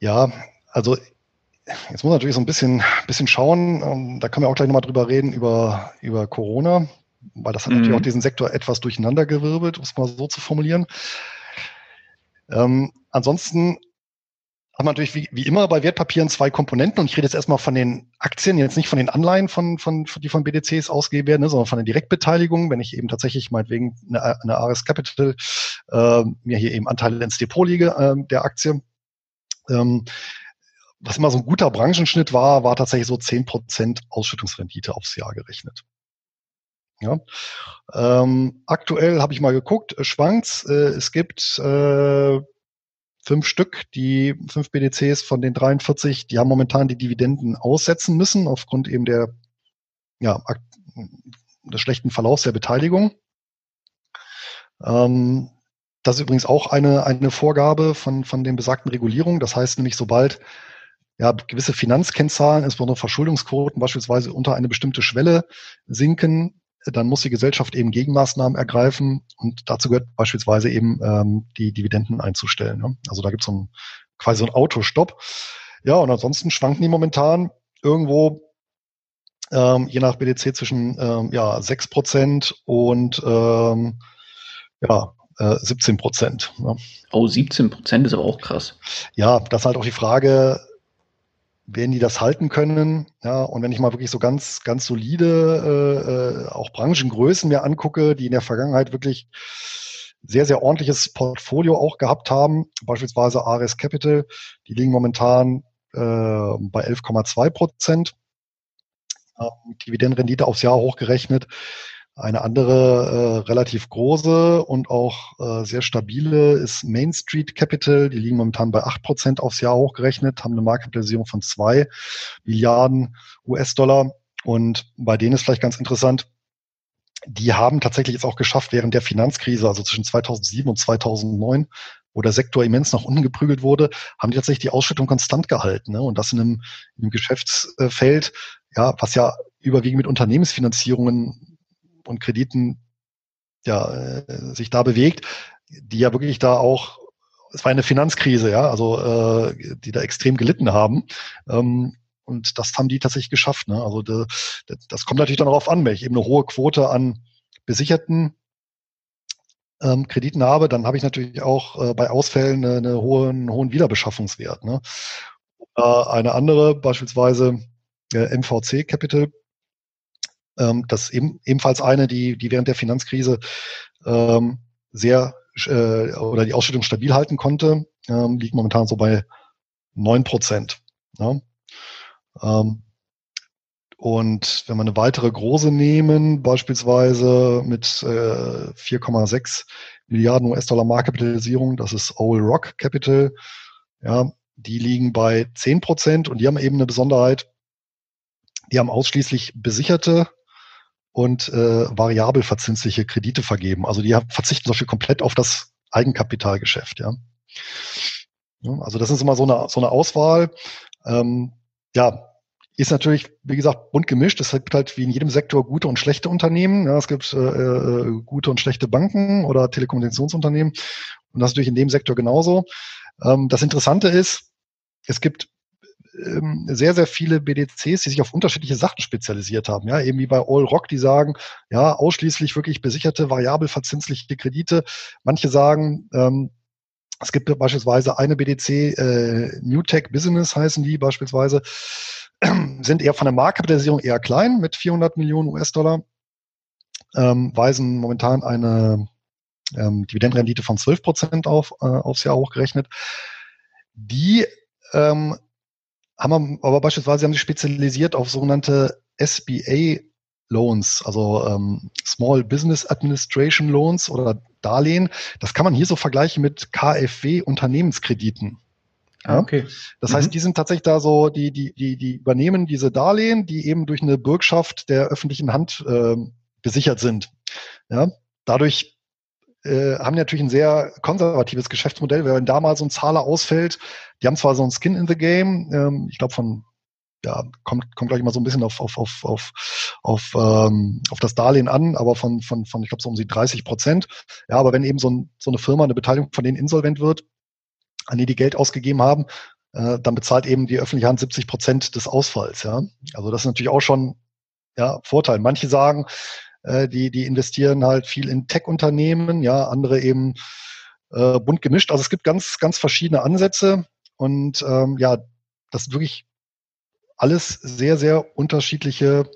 Ja, also jetzt muss man natürlich so ein bisschen, bisschen schauen. Ähm, da können wir auch gleich nochmal drüber reden, über, über Corona, weil das hat mhm. natürlich auch diesen Sektor etwas durcheinandergewirbelt, um es mal so zu formulieren. Ähm, ansonsten haben wir natürlich wie, wie immer bei Wertpapieren zwei Komponenten und ich rede jetzt erstmal von den Aktien, jetzt nicht von den Anleihen, von, von, die von BDCs ausgegeben werden, ne, sondern von den Direktbeteiligungen, wenn ich eben tatsächlich meinetwegen eine, eine Ares Capital äh, mir hier eben Anteile ins Depot liege äh, der Aktie. Ähm, was immer so ein guter Branchenschnitt war, war tatsächlich so zehn Prozent Ausschüttungsrendite aufs Jahr gerechnet. Ja. Ähm, aktuell habe ich mal geguckt, schwankt. Äh, es gibt äh, fünf Stück, die fünf BDCs von den 43, die haben momentan die Dividenden aussetzen müssen aufgrund eben der, ja, des schlechten Verlaufs der Beteiligung. Ähm, das ist übrigens auch eine, eine Vorgabe von, von den besagten Regulierungen. Das heißt nämlich, sobald ja, gewisse Finanzkennzahlen, insbesondere Verschuldungsquoten beispielsweise unter eine bestimmte Schwelle sinken, dann muss die Gesellschaft eben Gegenmaßnahmen ergreifen und dazu gehört beispielsweise eben ähm, die Dividenden einzustellen. Ne? Also da gibt es so ein, quasi so einen Autostopp. Ja, und ansonsten schwanken die momentan irgendwo ähm, je nach BDC zwischen ähm, ja, 6 Prozent und ähm, ja, äh, 17 Prozent. Ne? Oh, 17 Prozent ist aber auch krass. Ja, das ist halt auch die Frage, werden die das halten können. Ja, und wenn ich mal wirklich so ganz, ganz solide äh, äh, auch Branchengrößen mir angucke, die in der Vergangenheit wirklich sehr, sehr ordentliches Portfolio auch gehabt haben, beispielsweise Ares Capital, die liegen momentan äh, bei 11,2 Prozent. Ähm, Dividendenrendite aufs Jahr hochgerechnet. Eine andere äh, relativ große und auch äh, sehr stabile ist Main Street Capital. Die liegen momentan bei acht Prozent aufs Jahr hochgerechnet, haben eine Marktkapitalisierung von zwei Milliarden US-Dollar. Und bei denen ist vielleicht ganz interessant, die haben tatsächlich jetzt auch geschafft, während der Finanzkrise, also zwischen 2007 und 2009, wo der Sektor immens nach unten geprügelt wurde, haben die tatsächlich die Ausschüttung konstant gehalten. Ne? Und das in einem, in einem Geschäftsfeld, ja, was ja überwiegend mit Unternehmensfinanzierungen und Krediten ja, äh, sich da bewegt, die ja wirklich da auch, es war eine Finanzkrise, ja, also äh, die da extrem gelitten haben. Ähm, und das haben die tatsächlich geschafft. Ne? Also de, de, das kommt natürlich dann darauf an, wenn ich eben eine hohe Quote an besicherten ähm, Krediten habe, dann habe ich natürlich auch äh, bei Ausfällen eine, eine hohen, hohen Wiederbeschaffungswert. Ne? Äh, eine andere, beispielsweise äh, MVC Capital, ähm, das eben, ebenfalls eine, die, die während der Finanzkrise ähm, sehr äh, oder die Ausschüttung stabil halten konnte, ähm, liegt momentan so bei neun Prozent. Ja. Ähm, und wenn wir eine weitere große nehmen, beispielsweise mit äh, 4,6 Milliarden US-Dollar Marktkapitalisierung, das ist Owl Rock Capital, ja, die liegen bei 10 Prozent und die haben eben eine Besonderheit, die haben ausschließlich besicherte und äh, variabel verzinsliche Kredite vergeben. Also die verzichten dafür komplett auf das Eigenkapitalgeschäft, ja. ja also das ist immer so eine, so eine Auswahl. Ähm, ja, ist natürlich, wie gesagt, bunt gemischt. Es gibt halt wie in jedem Sektor gute und schlechte Unternehmen. Ja, es gibt äh, äh, gute und schlechte Banken oder Telekommunikationsunternehmen. Und das ist natürlich in dem Sektor genauso. Ähm, das Interessante ist, es gibt ähm, sehr, sehr viele BDCs, die sich auf unterschiedliche Sachen spezialisiert haben. Ja, eben wie bei All Rock, die sagen, ja, ausschließlich wirklich besicherte, variabel verzinsliche Kredite. Manche sagen, ähm, es gibt beispielsweise eine BDC, äh, New Tech Business heißen die beispielsweise, sind eher von der Marktkapitalisierung eher klein mit 400 Millionen US-Dollar, ähm, weisen momentan eine ähm, Dividendenrendite von 12 Prozent auf, äh, aufs Jahr hochgerechnet. Die ähm, haben aber beispielsweise haben sich spezialisiert auf sogenannte SBA Loans, also ähm, Small Business Administration Loans oder Darlehen. Das kann man hier so vergleichen mit KfW Unternehmenskrediten. Ah, okay. Das mhm. heißt, die sind tatsächlich da so, die, die, die, die übernehmen diese Darlehen, die eben durch eine Bürgschaft der öffentlichen Hand äh, besichert sind. Ja, dadurch äh, haben natürlich ein sehr konservatives Geschäftsmodell. Wenn da mal so ein Zahler ausfällt, die haben zwar so ein Skin in the Game, ähm, ich glaube von ja, kommt, kommt gleich mal so ein bisschen auf, auf, auf, auf, auf, ähm, auf das Darlehen an, aber von, von, von ich glaube, so um die 30 Prozent. Ja, aber wenn eben so, ein, so eine Firma, eine Beteiligung von denen insolvent wird, an die die Geld ausgegeben haben, äh, dann bezahlt eben die öffentliche Hand 70 Prozent des Ausfalls. Ja, also das ist natürlich auch schon ja Vorteil. Manche sagen, äh, die, die investieren halt viel in Tech-Unternehmen, ja, andere eben äh, bunt gemischt. Also es gibt ganz, ganz verschiedene Ansätze und ähm, ja, das wirklich alles sehr, sehr unterschiedliche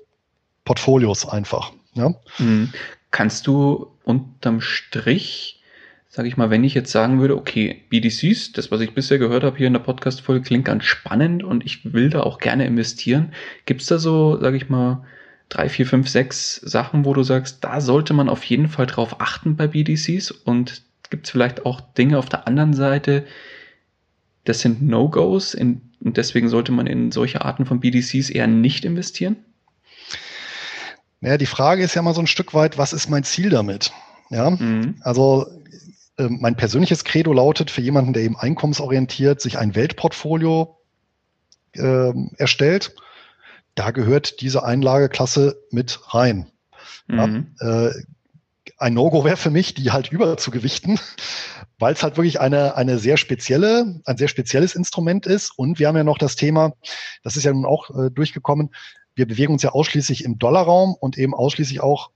Portfolios einfach. Ja. Mhm. Kannst du unterm Strich, sage ich mal, wenn ich jetzt sagen würde, okay, BDCs, das, was ich bisher gehört habe hier in der Podcast-Folge, klingt ganz spannend und ich will da auch gerne investieren. Gibt es da so, sage ich mal, drei, vier, fünf, sechs Sachen, wo du sagst, da sollte man auf jeden Fall drauf achten bei BDCs und gibt es vielleicht auch Dinge auf der anderen Seite, das sind No-Gos und deswegen sollte man in solche Arten von BDCs eher nicht investieren? Naja, die Frage ist ja mal so ein Stück weit, was ist mein Ziel damit? Ja, mhm. also äh, mein persönliches Credo lautet für jemanden, der eben einkommensorientiert sich ein Weltportfolio äh, erstellt, da gehört diese Einlageklasse mit rein. Mhm. Ja, äh, ein No-Go wäre für mich, die halt überzugewichten, weil es halt wirklich eine, eine sehr spezielle, ein sehr spezielles Instrument ist. Und wir haben ja noch das Thema, das ist ja nun auch äh, durchgekommen, wir bewegen uns ja ausschließlich im Dollarraum und eben ausschließlich auch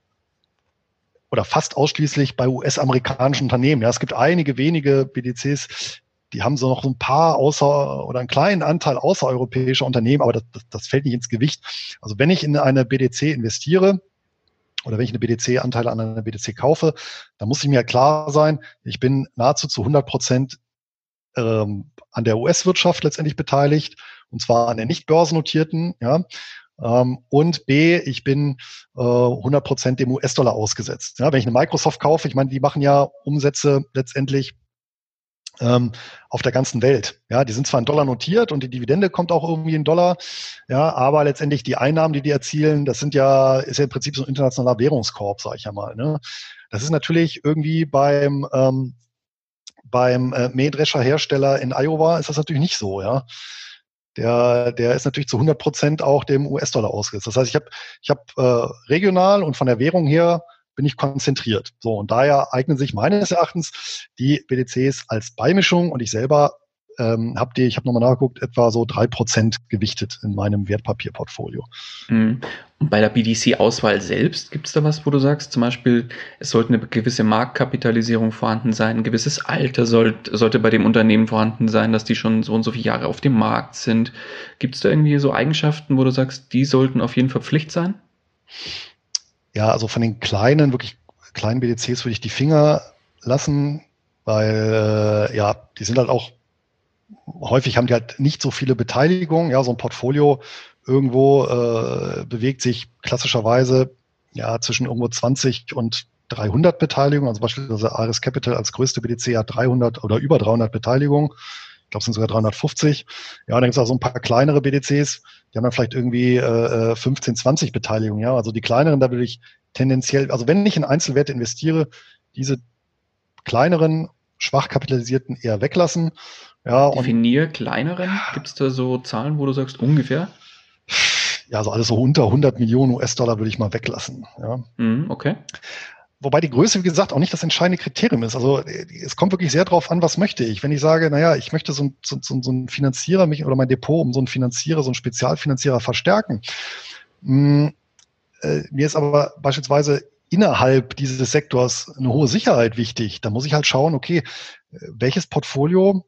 oder fast ausschließlich bei US-amerikanischen Unternehmen. Ja, es gibt einige wenige BDCs, die haben so noch ein paar außer oder einen kleinen Anteil außereuropäischer Unternehmen, aber das, das, das fällt nicht ins Gewicht. Also wenn ich in eine BDC investiere, oder wenn ich eine BDC-Anteile an einer BDC kaufe, dann muss ich mir klar sein, ich bin nahezu zu 100 Prozent ähm, an der US-Wirtschaft letztendlich beteiligt, und zwar an der nicht börsennotierten, ja. Ähm, und B, ich bin äh, 100 Prozent dem US-Dollar ausgesetzt. Ja, wenn ich eine Microsoft kaufe, ich meine, die machen ja Umsätze letztendlich ähm, auf der ganzen Welt. Ja, die sind zwar in Dollar notiert und die Dividende kommt auch irgendwie in Dollar, ja, aber letztendlich die Einnahmen, die die erzielen, das sind ja, ist ja im Prinzip so ein internationaler Währungskorb, sage ich ja mal. Ne? Das ist natürlich irgendwie beim ähm, beim äh, Mähdrescher-Hersteller in Iowa ist das natürlich nicht so, ja. Der, der ist natürlich zu 100 Prozent auch dem US-Dollar ausgesetzt. Das heißt, ich habe ich hab, äh, regional und von der Währung her bin ich konzentriert. So, und daher eignen sich meines Erachtens die BDCs als Beimischung und ich selber ähm, habt ihr, ich habe nochmal nachgeguckt, etwa so drei Prozent gewichtet in meinem Wertpapierportfolio. Mhm. Und bei der BDC-Auswahl selbst gibt es da was, wo du sagst, zum Beispiel, es sollte eine gewisse Marktkapitalisierung vorhanden sein, ein gewisses Alter sollte, sollte bei dem Unternehmen vorhanden sein, dass die schon so und so viele Jahre auf dem Markt sind. Gibt es da irgendwie so Eigenschaften, wo du sagst, die sollten auf jeden Fall Pflicht sein? Ja, also von den kleinen, wirklich kleinen BDCs würde ich die Finger lassen, weil äh, ja, die sind halt auch häufig haben die halt nicht so viele Beteiligungen. Ja, so ein Portfolio irgendwo äh, bewegt sich klassischerweise ja zwischen irgendwo 20 und 300 Beteiligungen. Also beispielsweise Ares Capital als größte BDC hat 300 oder über 300 Beteiligungen. Ich glaube, es sind sogar 350. Ja, dann gibt es auch so ein paar kleinere BDCs, die haben dann vielleicht irgendwie äh, 15, 20 Beteiligungen. Ja, also die kleineren, da würde ich tendenziell, also wenn ich in Einzelwerte investiere, diese kleineren, schwach kapitalisierten eher weglassen. Ja, Definier kleineren. Gibt es da so Zahlen, wo du sagst, ungefähr? Ja, also alles so unter 100 Millionen US-Dollar würde ich mal weglassen. Ja. Mm, okay. Wobei die Größe, wie gesagt, auch nicht das entscheidende Kriterium ist. Also es kommt wirklich sehr darauf an, was möchte ich. Wenn ich sage, naja, ich möchte so, so, so, so einen Finanzierer mich oder mein Depot um so einen Finanzierer, so einen Spezialfinanzierer verstärken. Hm, äh, mir ist aber beispielsweise innerhalb dieses Sektors eine hohe Sicherheit wichtig. Da muss ich halt schauen, okay, welches Portfolio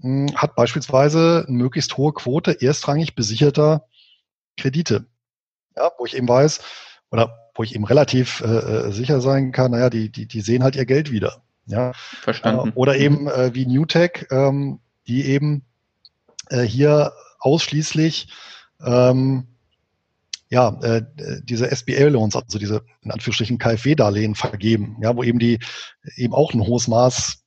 hm, hat beispielsweise eine möglichst hohe Quote erstrangig besicherter Kredite. Ja, wo ich eben weiß, oder wo ich eben relativ äh, äh, sicher sein kann, naja, die, die, die sehen halt ihr Geld wieder. Ja. Verstanden. Äh, oder eben äh, wie Newtech, ähm, die eben äh, hier ausschließlich ähm, ja, äh, diese SBL-Loans, also diese in Anführungsstrichen KfW-Darlehen vergeben, ja, wo eben die eben auch ein hohes Maß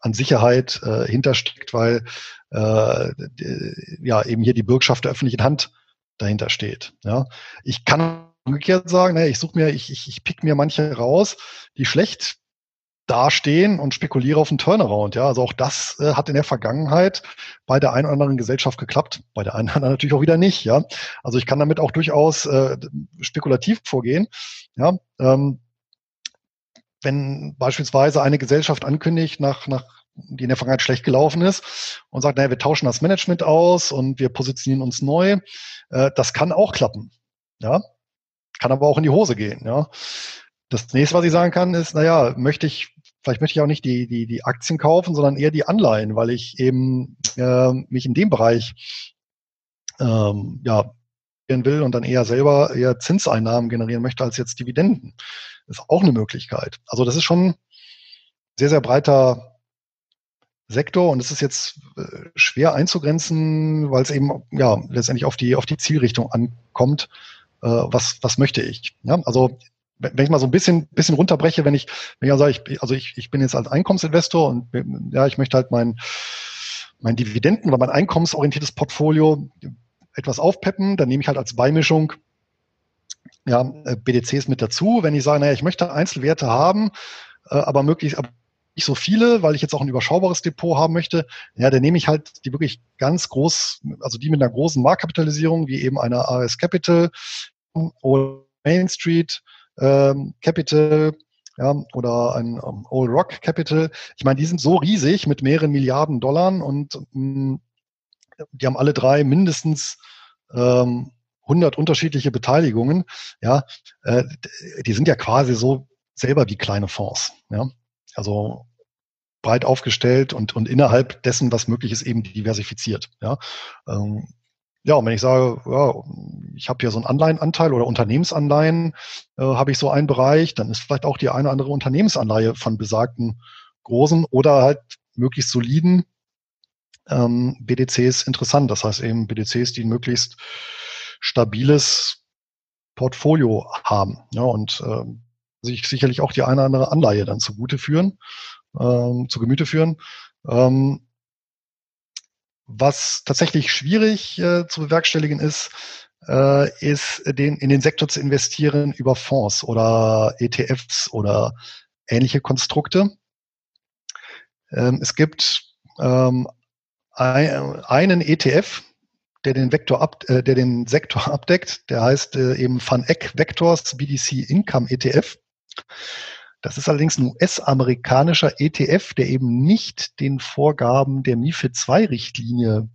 an Sicherheit äh, hintersteckt, weil äh, ja eben hier die Bürgschaft der öffentlichen Hand dahinter steht. Ja. Ich kann umgekehrt sagen, naja, ich suche mir, ich, ich, ich pick mir manche raus, die schlecht dastehen und spekuliere auf einen Turnaround. Ja, also auch das äh, hat in der Vergangenheit bei der einen oder anderen Gesellschaft geklappt, bei der einen oder anderen natürlich auch wieder nicht. Ja, also ich kann damit auch durchaus äh, spekulativ vorgehen. Ja, ähm, wenn beispielsweise eine Gesellschaft ankündigt, nach, nach die in der Vergangenheit schlecht gelaufen ist und sagt, naja, wir tauschen das Management aus und wir positionieren uns neu. Äh, das kann auch klappen. Ja, kann aber auch in die Hose gehen. Ja. Das nächste, was ich sagen kann, ist, naja, möchte ich, vielleicht möchte ich auch nicht die, die, die Aktien kaufen, sondern eher die Anleihen, weil ich eben äh, mich in dem Bereich ähm, ja, will und dann eher selber eher Zinseinnahmen generieren möchte als jetzt Dividenden. Das ist auch eine Möglichkeit. Also das ist schon sehr, sehr breiter Sektor und es ist jetzt äh, schwer einzugrenzen, weil es eben ja letztendlich auf die auf die Zielrichtung ankommt. Äh, was was möchte ich? Ja, also wenn ich mal so ein bisschen bisschen runterbreche, wenn ich wenn ich sage, ich, also ich, ich bin jetzt als Einkommensinvestor und ja ich möchte halt mein mein Dividenden oder mein einkommensorientiertes Portfolio etwas aufpeppen, dann nehme ich halt als Beimischung ja, äh, BDCs mit dazu. Wenn ich sage, naja, ich möchte Einzelwerte haben, aber möglichst aber nicht so viele, weil ich jetzt auch ein überschaubares Depot haben möchte, ja, dann nehme ich halt die wirklich ganz groß, also die mit einer großen Marktkapitalisierung, wie eben eine AS Capital oder Main Street ähm, Capital, ja, oder ein um, ähm, Old Rock Capital. Ich meine, die sind so riesig mit mehreren Milliarden Dollar und mh, mm, die haben alle drei mindestens ähm, 100 unterschiedliche Beteiligungen. Ja, äh, die sind ja quasi so selber wie kleine Fonds. Ja, also breit aufgestellt und, und innerhalb dessen, was möglich ist, eben diversifiziert. Ja, ähm, ja und wenn ich sage, ja, ich habe hier so einen Anleihenanteil oder Unternehmensanleihen, äh, habe ich so einen Bereich, dann ist vielleicht auch die eine oder andere Unternehmensanleihe von besagten großen oder halt möglichst soliden ähm, BDCs interessant. Das heißt eben BDCs, die ein möglichst stabiles Portfolio haben. Ja, und ähm, sich sicherlich auch die eine oder andere Anleihe dann zugute führen, ähm, zu Gemüte führen. Ähm, was tatsächlich schwierig äh, zu bewerkstelligen ist, äh, ist den, in den Sektor zu investieren über Fonds oder ETFs oder ähnliche Konstrukte. Ähm, es gibt ähm, ein, einen ETF, der den Vektor ab, äh, der den Sektor abdeckt. Der heißt äh, eben Van Eck Vectors BDC Income ETF. Das ist allerdings ein US-amerikanischer ETF, der eben nicht den Vorgaben der MIFID II-Richtlinie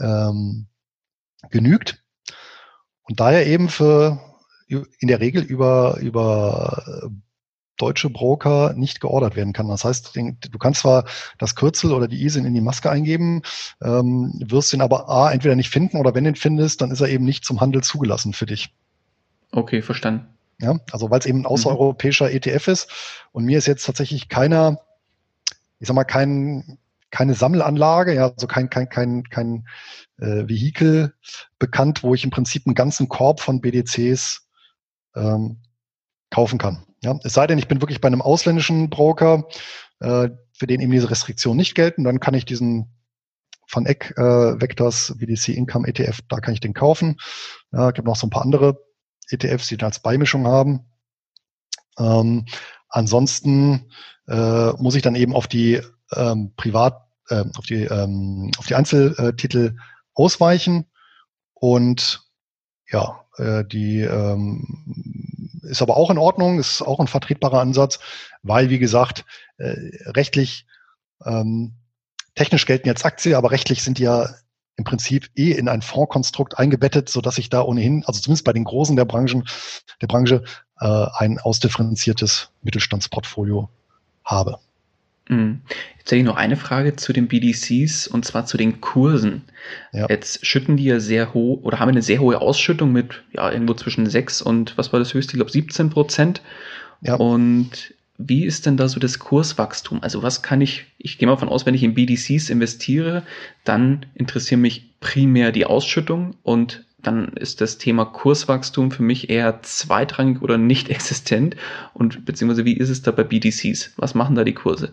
ähm, genügt und daher eben für in der Regel über, über deutsche Broker nicht geordert werden kann. Das heißt, du kannst zwar das Kürzel oder die ISIN in die Maske eingeben, ähm, wirst den aber A entweder nicht finden oder wenn du ihn findest, dann ist er eben nicht zum Handel zugelassen für dich. Okay, verstanden. Ja, also weil es eben ein außereuropäischer mhm. ETF ist und mir ist jetzt tatsächlich keiner, ich sag mal, kein, keine Sammelanlage, ja, also kein, kein, kein, kein äh, Vehikel bekannt, wo ich im Prinzip einen ganzen Korb von BDCs ähm, kaufen kann. Ja, es sei denn, ich bin wirklich bei einem ausländischen Broker, äh, für den eben diese Restriktionen nicht gelten, dann kann ich diesen Van Eck äh, Vectors BDC Income ETF, da kann ich den kaufen. Ja, gibt noch so ein paar andere ETFs, die dann als Beimischung haben. Ähm, ansonsten äh, muss ich dann eben auf die ähm, Privat, äh, auf die ähm, auf die Einzeltitel ausweichen und ja, äh, die ähm, ist aber auch in Ordnung, ist auch ein vertretbarer Ansatz, weil, wie gesagt, äh, rechtlich, ähm, technisch gelten jetzt Aktien, aber rechtlich sind die ja im Prinzip eh in ein Fondskonstrukt eingebettet, so dass ich da ohnehin, also zumindest bei den Großen der Branchen, der Branche, äh, ein ausdifferenziertes Mittelstandsportfolio habe. Mhm. Jetzt hätte ich noch eine Frage zu den BDCs und zwar zu den Kursen. Ja. Jetzt schütten die ja sehr hoch oder haben eine sehr hohe Ausschüttung mit ja irgendwo zwischen 6 und was war das höchste? Ich glaube 17 Prozent. Ja. Und wie ist denn da so das Kurswachstum? Also was kann ich, ich gehe mal von aus, wenn ich in BDCs investiere, dann interessieren mich primär die Ausschüttung und dann ist das Thema Kurswachstum für mich eher zweitrangig oder nicht existent. Und beziehungsweise wie ist es da bei BDCs? Was machen da die Kurse?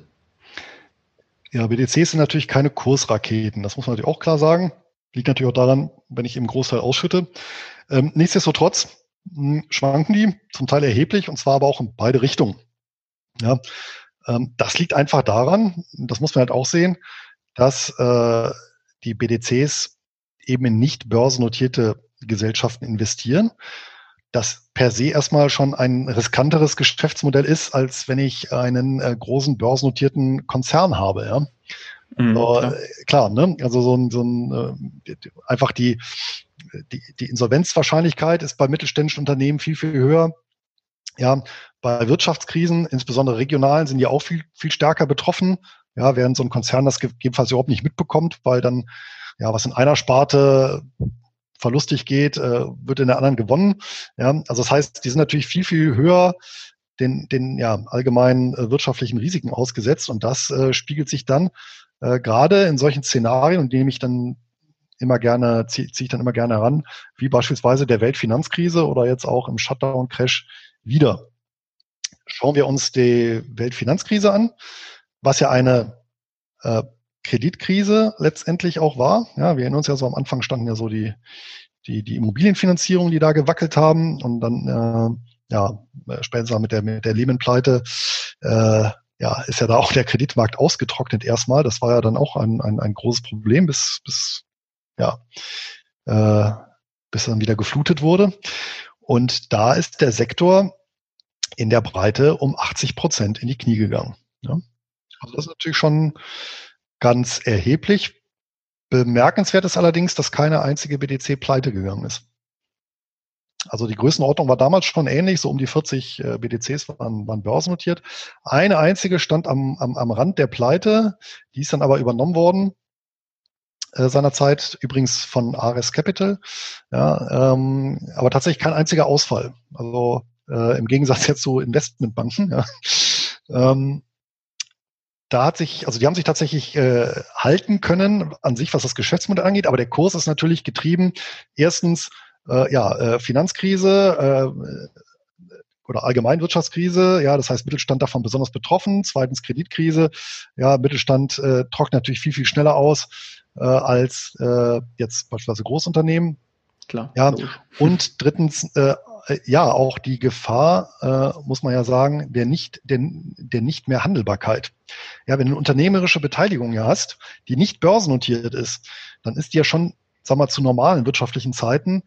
Ja, BDCs sind natürlich keine Kursraketen. Das muss man natürlich auch klar sagen. Liegt natürlich auch daran, wenn ich eben Großteil ausschütte. Ähm, nichtsdestotrotz mh, hm, schwanken die zum Teil erheblich und zwar aber auch in beide Richtungen. Ja, ähm, das liegt einfach daran, das muss man halt auch sehen, dass äh, die BDCs eben in nicht börsennotierte Gesellschaften investieren das per se erstmal schon ein riskanteres Geschäftsmodell ist, als wenn ich einen äh, großen börsennotierten Konzern habe. Ja? Mhm, so, klar. Äh, klar. ne? Also so ein, so ein äh, einfach die, die, die Insolvenzwahrscheinlichkeit ist bei mittelständischen Unternehmen viel, viel höher. Ja, bei Wirtschaftskrisen, insbesondere regionalen, sind die auch viel, viel stärker betroffen. Ja, während so ein Konzern das gegebenenfalls überhaupt nicht mitbekommt, weil dann, ja, was in einer Sparte verlustig geht, äh, wird in der anderen gewonnen. Ja, also das heißt, die sind natürlich viel, viel höher den, den ja, allgemeinen äh, wirtschaftlichen Risiken ausgesetzt und das äh, spiegelt sich dann äh, gerade in solchen Szenarien, und nehme ich dann immer gerne, ziehe zieh ich dann immer gerne heran, wie beispielsweise der Weltfinanzkrise oder jetzt auch im Shutdown-Crash wieder. Schauen wir uns die Weltfinanzkrise an, was ja eine äh, Kreditkrise letztendlich auch war. Ja, wir erinnern uns ja so am Anfang standen ja so die, die, die Immobilienfinanzierungen, die da gewackelt haben und dann, äh, ja, später mit der, mit der Lehman-Pleite, äh, ja, ist ja da auch der Kreditmarkt ausgetrocknet erstmal. Das war ja dann auch ein, ein, ein großes Problem, bis, bis, ja, äh, bis dann wieder geflutet wurde. Und da ist der Sektor in der Breite um 80 Prozent in die Knie gegangen. Ja? Also das ist natürlich schon ganz erheblich. Bemerkenswert ist allerdings, dass keine einzige BDC pleite gegangen ist. Also die Größenordnung war damals schon ähnlich, so um die 40 äh, BDCs waren, waren börsennotiert. Eine einzige stand am, am, am Rand der Pleite, die ist dann aber übernommen worden äh, seinerzeit, übrigens von Ares Capital. Ja, ähm, aber tatsächlich kein einziger Ausfall. Also äh, im Gegensatz jetzt zu Investmentbanken. Ja. Ähm, da hat sich, also die haben sich tatsächlich äh, halten können an sich, was das Geschäftsmodell angeht, aber der Kurs ist natürlich getrieben. Erstens, äh, ja, äh, Finanzkrise äh, oder Allgemeinwirtschaftskrise, ja, das heißt Mittelstand davon besonders betroffen. Zweitens Kreditkrise, ja, Mittelstand äh, trocknet natürlich viel, viel schneller aus äh, als äh, jetzt beispielsweise Großunternehmen. Klar. Ja, und drittens äh, äh, ja auch die Gefahr, äh, muss man ja sagen, der nicht, der, der nicht mehr Handelbarkeit. Ja, wenn du eine unternehmerische Beteiligung ja hast, die nicht börsennotiert ist, dann ist die ja schon, sag mal, zu normalen wirtschaftlichen Zeiten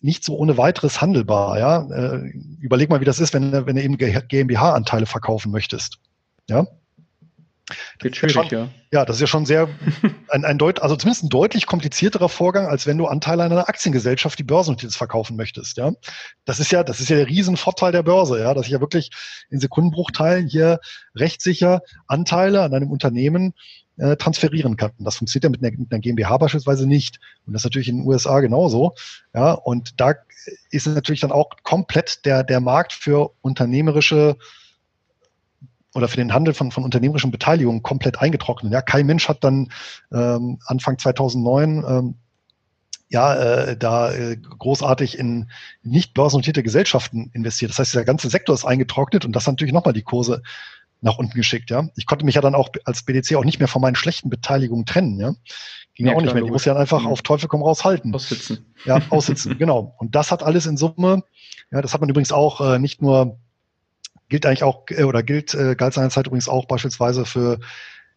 nicht so ohne weiteres handelbar. Ja, äh, überleg mal, wie das ist, wenn, wenn du eben GmbH-Anteile verkaufen möchtest. Ja. Wird schwierig, schon, ja. Ja, das ist ja schon sehr, ein, ein deut, also zumindest ein deutlich komplizierterer Vorgang, als wenn du Anteile an einer Aktiengesellschaft, die börsennotiert verkaufen möchtest, ja. Das ist ja, das ist ja der Riesenvorteil der Börse, ja, dass ich ja wirklich in Sekundenbruchteilen hier rechtssicher Anteile an einem Unternehmen äh, transferieren kann. Das funktioniert ja mit einer, mit einer GmbH beispielsweise nicht. Und das ist natürlich in den USA genauso. Ja, und da ist natürlich dann auch komplett der, der Markt für unternehmerische oder für den Handel von, von unternehmerischen Beteiligungen komplett eingetrocknet. Ja, kein Mensch hat dann ähm, Anfang 2009 ähm, ja, äh, da äh, großartig in nicht börsennotierte Gesellschaften investiert. Das heißt, der ganze Sektor ist eingetrocknet und das hat natürlich nochmal die Kurse nach unten geschickt, ja. Ich konnte mich ja dann auch als BDC auch nicht mehr von meinen schlechten Beteiligungen trennen, ja. Ging ja, auch klar, nicht mehr. Die muss ja einfach mhm. auf Teufel komm raus halten. Aussitzen. Ja, aussitzen, genau. Und das hat alles in Summe, ja, das hat man übrigens auch äh, nicht nur, gilt eigentlich auch, äh, oder gilt, äh, galt seinerzeit übrigens auch beispielsweise für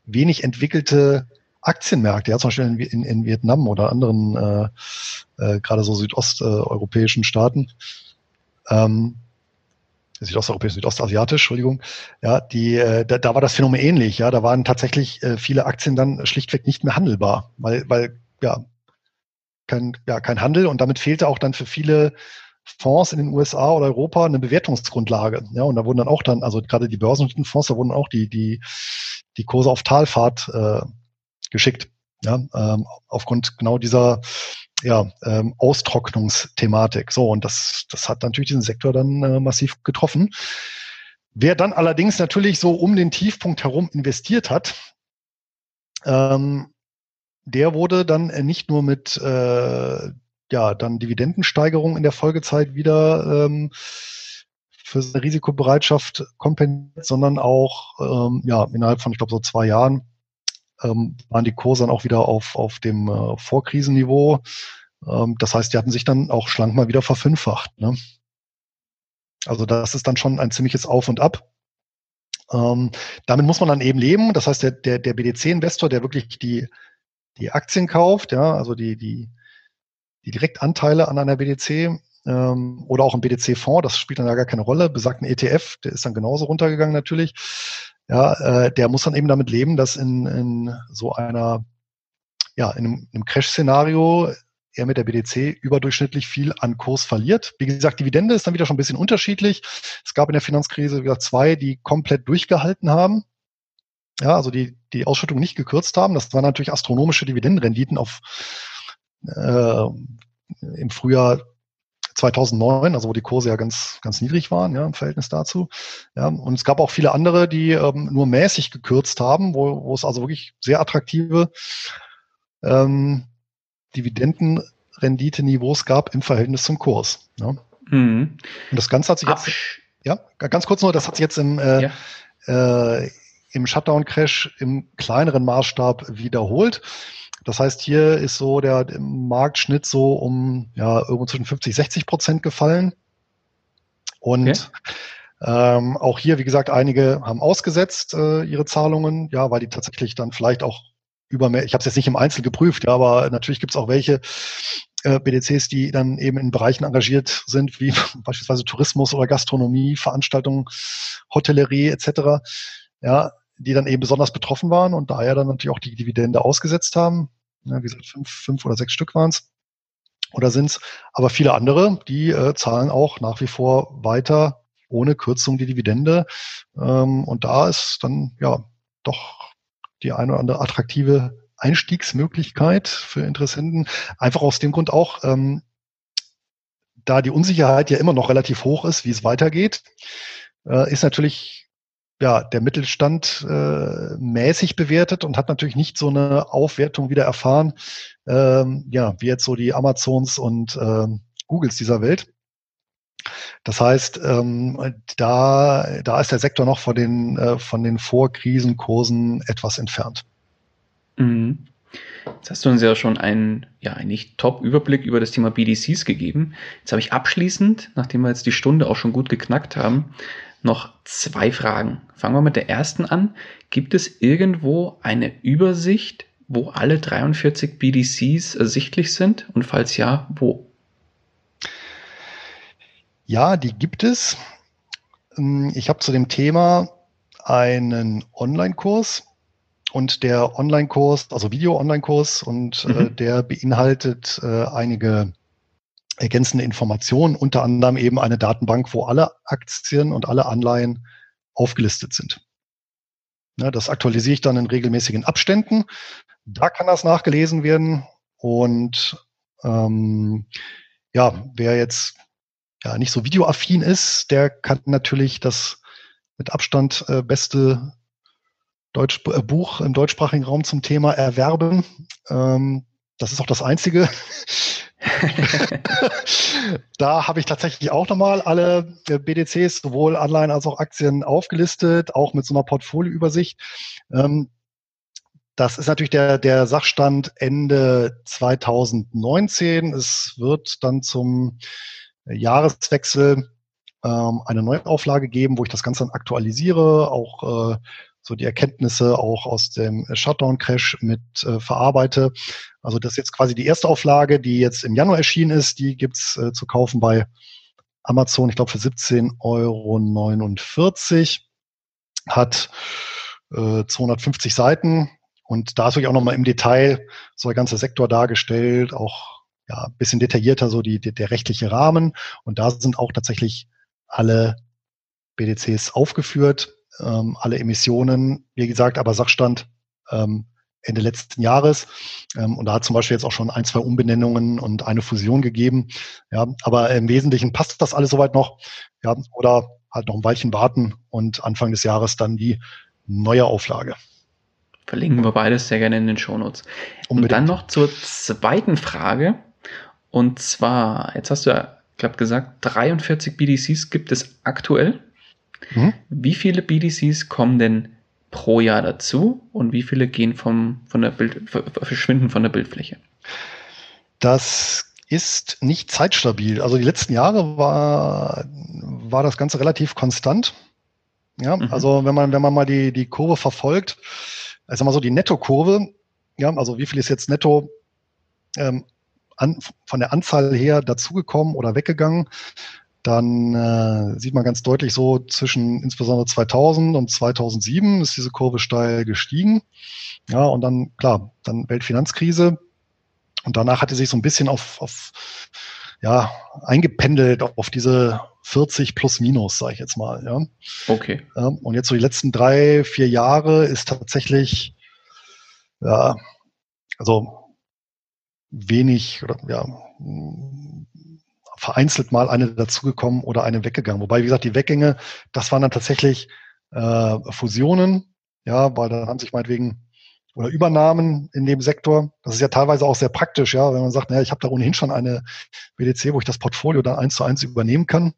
wenig entwickelte Aktienmärkte, ja, zum Beispiel in, in, in Vietnam oder anderen, äh, äh, gerade so südosteuropäischen Staaten. Ähm, südosteuropäisch, südostasiatisch, Entschuldigung, ja, die, äh, da, da war das Phänomen ähnlich, ja, da waren tatsächlich äh, viele Aktien dann schlichtweg nicht mehr handelbar, weil, weil, ja, kein, ja, kein Handel und damit fehlte auch dann für viele Fonds in den USA oder Europa eine Bewertungsgrundlage, ja, und da wurden dann auch dann, also gerade die börsennotierten Fonds, da wurden auch die, die, die Kurse auf Talfahrt äh, geschickt, ja, ähm, aufgrund genau dieser ja, ähm, Austrocknungsthematik. So, und das, das hat natürlich diesen Sektor dann äh, massiv getroffen. Wer dann allerdings natürlich so um den Tiefpunkt herum investiert hat, ähm, der wurde dann äh, nicht nur mit äh, ja dann Dividendensteigerung in der Folgezeit wieder ähm, für seine Risikobereitschaft kompensiert, sondern auch ähm, ja innerhalb von ich glaube so zwei Jahren ähm, waren die Kurse dann auch wieder auf, auf dem äh, Vorkrisenniveau. Ähm, das heißt, die hatten sich dann auch schlank mal wieder verfünffacht. Ne? Also das ist dann schon ein ziemliches Auf und Ab. Ähm, damit muss man dann eben leben. Das heißt, der, der, der BDC-Investor, der wirklich die, die Aktien kauft, ja, also die, die, die Direktanteile an einer BDC ähm, oder auch ein BDC-Fonds, das spielt dann ja gar keine Rolle, besagt ein ETF, der ist dann genauso runtergegangen natürlich ja, äh, der muss dann eben damit leben, dass in, in so einer, ja, in einem, einem Crash-Szenario er mit der BDC überdurchschnittlich viel an Kurs verliert. Wie gesagt, Dividende ist dann wieder schon ein bisschen unterschiedlich. Es gab in der Finanzkrise wie gesagt, zwei, die komplett durchgehalten haben. Ja, also die die Ausschüttung nicht gekürzt haben. Das waren natürlich astronomische Dividendenrenditen auf äh, im Frühjahr 2009, also wo die Kurse ja ganz, ganz niedrig waren, ja, im Verhältnis dazu. Ja, und es gab auch viele andere, die ähm, nur mäßig gekürzt haben, wo, wo es also wirklich sehr attraktive ähm, Dividendenrenditeniveaus gab im Verhältnis zum Kurs. Ja. Mhm. Und das Ganze hat sich jetzt, ja, ganz kurz nur, das hat sich jetzt im, äh, ja. äh, im Shutdown-Crash im kleineren Maßstab wiederholt. Das heißt, hier ist so der, Marktschnitt so um ja irgendwo zwischen 50, 60 Prozent gefallen. Und okay. ähm, auch hier, wie gesagt, einige haben ausgesetzt äh, ihre Zahlungen, ja, weil die tatsächlich dann vielleicht auch über mehr, ich habe es jetzt nicht im Einzel geprüft, ja, aber natürlich gibt es auch welche äh, BDCs, die dann eben in Bereichen engagiert sind, wie beispielsweise Tourismus oder Gastronomie, Veranstaltungen, Hotellerie etc. Ja, die dann eben besonders betroffen waren und daher dann natürlich auch die Dividende ausgesetzt haben. Ja, wie gesagt, fünf, fünf oder sechs Stück waren es oder sind es. Aber viele andere, die äh, zahlen auch nach wie vor weiter ohne Kürzung die Dividende. Ähm, und da ist dann ja doch die eine oder andere attraktive Einstiegsmöglichkeit für Interessenten. Einfach aus dem Grund auch, ähm, da die Unsicherheit ja immer noch relativ hoch ist, wie es weitergeht, äh, ist natürlich ja, der Mittelstand äh, mäßig bewertet und hat natürlich nicht so eine Aufwertung wieder erfahren, ähm, ja, wie jetzt so die Amazons und äh, Googles dieser Welt. Das heißt, ähm, da, da ist der Sektor noch von den, äh, von den Vorkrisenkursen etwas entfernt. Mhm. Jetzt hast du uns ja schon einen, ja, eigentlich Top-Überblick über das Thema BDCs gegeben. Jetzt habe ich abschließend, nachdem wir jetzt die Stunde auch schon gut geknackt haben, noch zwei Fragen. Fangen wir mit der ersten an. Gibt es irgendwo eine Übersicht, wo alle 43 BDCs ersichtlich sind? Und falls ja, wo? Ja, die gibt es. Ähm, ich habe zu dem Thema einen Online-Kurs und der Online-Kurs, also Video-Online-Kurs und äh, mhm. äh, der beinhaltet äh, einige ergänzende Informationen, unter anderem eben eine Datenbank, wo alle Aktien und alle Anleihen aufgelistet sind. Ja, das aktualisiere ich dann in regelmäßigen Abständen. Da kann das nachgelesen werden. Und ähm, ja, wer jetzt ja nicht so videoaffin ist, der kann natürlich das mit Abstand äh, beste Deutsch, äh, Buch im deutschsprachigen Raum zum Thema erwerben. Ähm, das ist auch das einzige. da habe ich tatsächlich auch nochmal alle äh, BDCs, sowohl Anleihen als auch Aktien aufgelistet, auch mit so einer Portfolioübersicht. Ähm, das ist natürlich der, der Sachstand Ende 2019. Es wird dann zum Jahreswechsel ähm, eine Neuauflage geben, wo ich das Ganze dann aktualisiere, auch äh, so die Erkenntnisse auch aus dem Shutdown-Crash mit äh, verarbeite. Also das ist jetzt quasi die erste Auflage, die jetzt im Januar erschienen ist. Die gibt's äh, zu kaufen bei Amazon, ich glaube für 17,49 Euro. Hat äh, 250 Seiten und da ist wirklich auch nochmal im Detail so der ganze Sektor dargestellt, auch ja, ein bisschen detaillierter so die, die, der rechtliche Rahmen. Und da sind auch tatsächlich alle BDCs aufgeführt, ähm, alle Emissionen, wie gesagt, aber Sachstand ähm, Ende letzten Jahres. Ähm, und da hat zum Beispiel jetzt auch schon ein, zwei Umbenennungen und eine Fusion gegeben. Ja, aber im Wesentlichen passt das alles soweit noch. Ja, oder halt noch ein Weilchen warten und Anfang des Jahres dann die neue Auflage. Verlinken wir beides sehr gerne in den Shownotes. Und dann noch zur zweiten Frage. Und zwar, jetzt hast du ja, glaube gesagt, 43 BDCs gibt es aktuell. Mhm. Wie viele BDCs kommen denn pro Jahr dazu und wie viele gehen vom, von der Bild, verschwinden von der Bildfläche? Das ist nicht zeitstabil. Also die letzten Jahre war, war das Ganze relativ konstant. Ja, mhm. also wenn man, wenn man mal die, die Kurve verfolgt, also mal so die Nettokurve, ja, also wie viel ist jetzt netto ähm, an, von der Anzahl her dazugekommen oder weggegangen, dann äh, sieht man ganz deutlich so zwischen insbesondere 2000 und 2007 ist diese Kurve steil gestiegen. Ja, und dann, klar, dann Weltfinanzkrise. Und danach hatte sich so ein bisschen auf, auf ja, eingependelt auf diese 40 plus minus, sage ich jetzt mal. Ja. Okay. Ja, und jetzt so die letzten drei, vier Jahre ist tatsächlich, ja, also wenig oder ja, vereinzelt mal eine dazugekommen oder eine weggegangen. Wobei, wie gesagt, die Weggänge, das waren dann tatsächlich äh, Fusionen, ja, weil da haben sich meinetwegen oder Übernahmen in dem Sektor. Das ist ja teilweise auch sehr praktisch, ja, wenn man sagt, naja, ich habe da ohnehin schon eine BDC, wo ich das Portfolio dann eins zu eins übernehmen kann.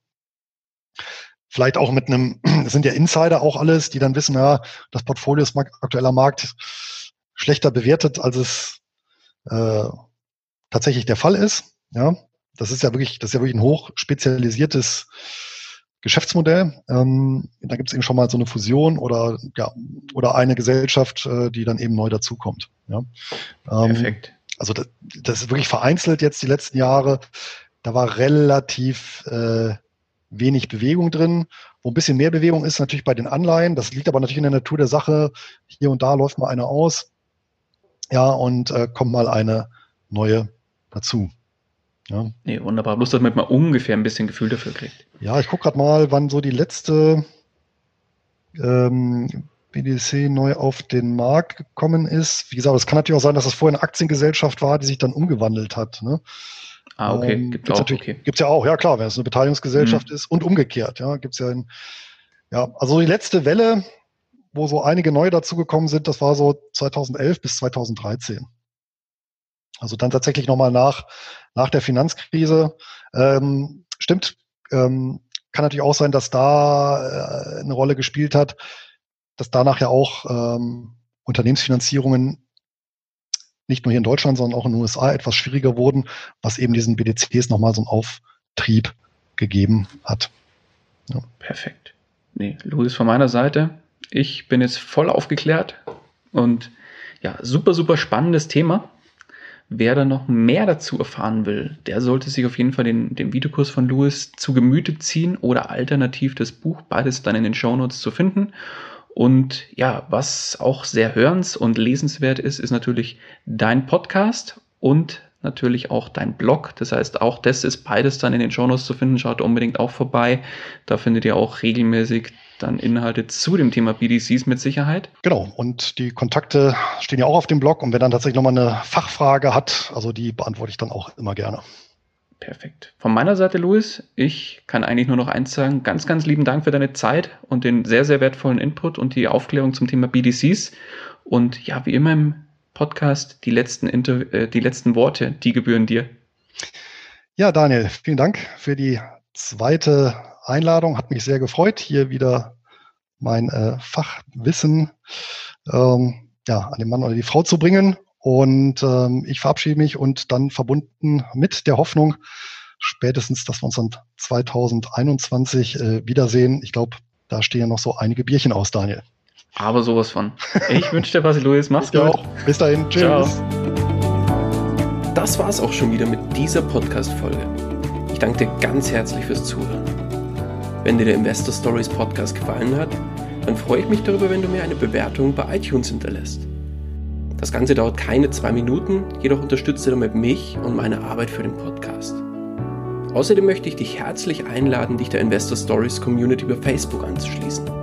Vielleicht auch mit einem, das sind ja Insider auch alles, die dann wissen, ja, das Portfolio ist aktueller Markt schlechter bewertet, als es äh, tatsächlich der Fall ist. Ja, das ist ja wirklich, das ist ja wirklich ein hoch spezialisiertes Geschäftsmodell. Ähm, da gibt es eben schon mal so eine Fusion oder ja oder eine Gesellschaft, äh, die dann eben neu dazukommt. Ja. Ähm, Perfekt. Also das, das, ist wirklich vereinzelt jetzt die letzten Jahre. Da war relativ äh, wenig Bewegung drin. Wo ein bisschen mehr Bewegung ist natürlich bei den Anleihen. Das liegt aber natürlich in der Natur der Sache. Hier und da läuft mal eine aus. Ja, und äh, kommt mal eine neue dazu. Ja. Nee, wunderbar. Bloß, damit man ungefähr ein bisschen Gefühl dafür kriegt. Ja, ich gucke gerade mal, wann so die letzte ähm, BDC neu auf den Markt gekommen ist. Wie gesagt, es kann natürlich auch sein, dass das vorher eine Aktiengesellschaft war, die sich dann umgewandelt hat. Ne? Ah, okay. Ähm, gibt's auch, okay. Ja auch, ja klar, wenn es eine Beteiligungsgesellschaft mhm. ist und umgekehrt, ja, gibt's ja in, ja, also die letzte Welle, wo so einige neue dazugekommen sind, das war so 2011 bis 2013. Also dann tatsächlich nochmal nach, nach der Finanzkrise. Ähm, stimmt, ähm, kann natürlich auch sein, dass da äh, eine Rolle gespielt hat, dass danach ja auch ähm, Unternehmensfinanzierungen nicht nur hier in Deutschland, sondern auch in den USA etwas schwieriger wurden, was eben diesen BDCs nochmal so einen Auftrieb gegeben hat. Ja. Perfekt. Nee, Louis von meiner Seite. Ich bin jetzt voll aufgeklärt und ja, super, super spannendes Thema wer da noch mehr dazu erfahren will, der sollte sich auf jeden Fall den, den Videokurs von Louis zu Gemüte ziehen oder alternativ das Buch, beides dann in den Shownotes zu finden. Und ja, was auch sehr hörens- und lesenswert ist, ist natürlich dein Podcast und natürlich auch dein Blog. Das heißt, auch das ist beides dann in den Shownotes zu finden. Schaut unbedingt auch vorbei. Da findet ihr auch regelmäßig dann Inhalte zu dem Thema BDCs mit Sicherheit. Genau, und die Kontakte stehen ja auch auf dem Blog. Und wenn dann tatsächlich nochmal eine Fachfrage hat, also die beantworte ich dann auch immer gerne. Perfekt. Von meiner Seite, Luis, ich kann eigentlich nur noch eins sagen. Ganz, ganz lieben Dank für deine Zeit und den sehr, sehr wertvollen Input und die Aufklärung zum Thema BDCs. Und ja, wie immer im Podcast, die letzten, Inter äh, die letzten Worte, die gebühren dir. Ja, Daniel, vielen Dank für die zweite Einladung. Hat mich sehr gefreut, hier wieder mein äh, Fachwissen ähm, ja, an den Mann oder die Frau zu bringen. Und ähm, ich verabschiede mich und dann verbunden mit der Hoffnung, spätestens, dass wir uns dann 2021 äh, wiedersehen. Ich glaube, da stehen ja noch so einige Bierchen aus, Daniel. Aber sowas von. Ich wünsche dir was, Luis. Mach's gut. Auch. Bis dahin. Tschüss. Ciao. Das war's auch schon wieder mit dieser Podcast-Folge. Ich danke dir ganz herzlich fürs Zuhören. Wenn dir der Investor Stories Podcast gefallen hat, dann freue ich mich darüber, wenn du mir eine Bewertung bei iTunes hinterlässt. Das Ganze dauert keine zwei Minuten, jedoch unterstützt du damit mich und meine Arbeit für den Podcast. Außerdem möchte ich dich herzlich einladen, dich der Investor Stories Community über Facebook anzuschließen.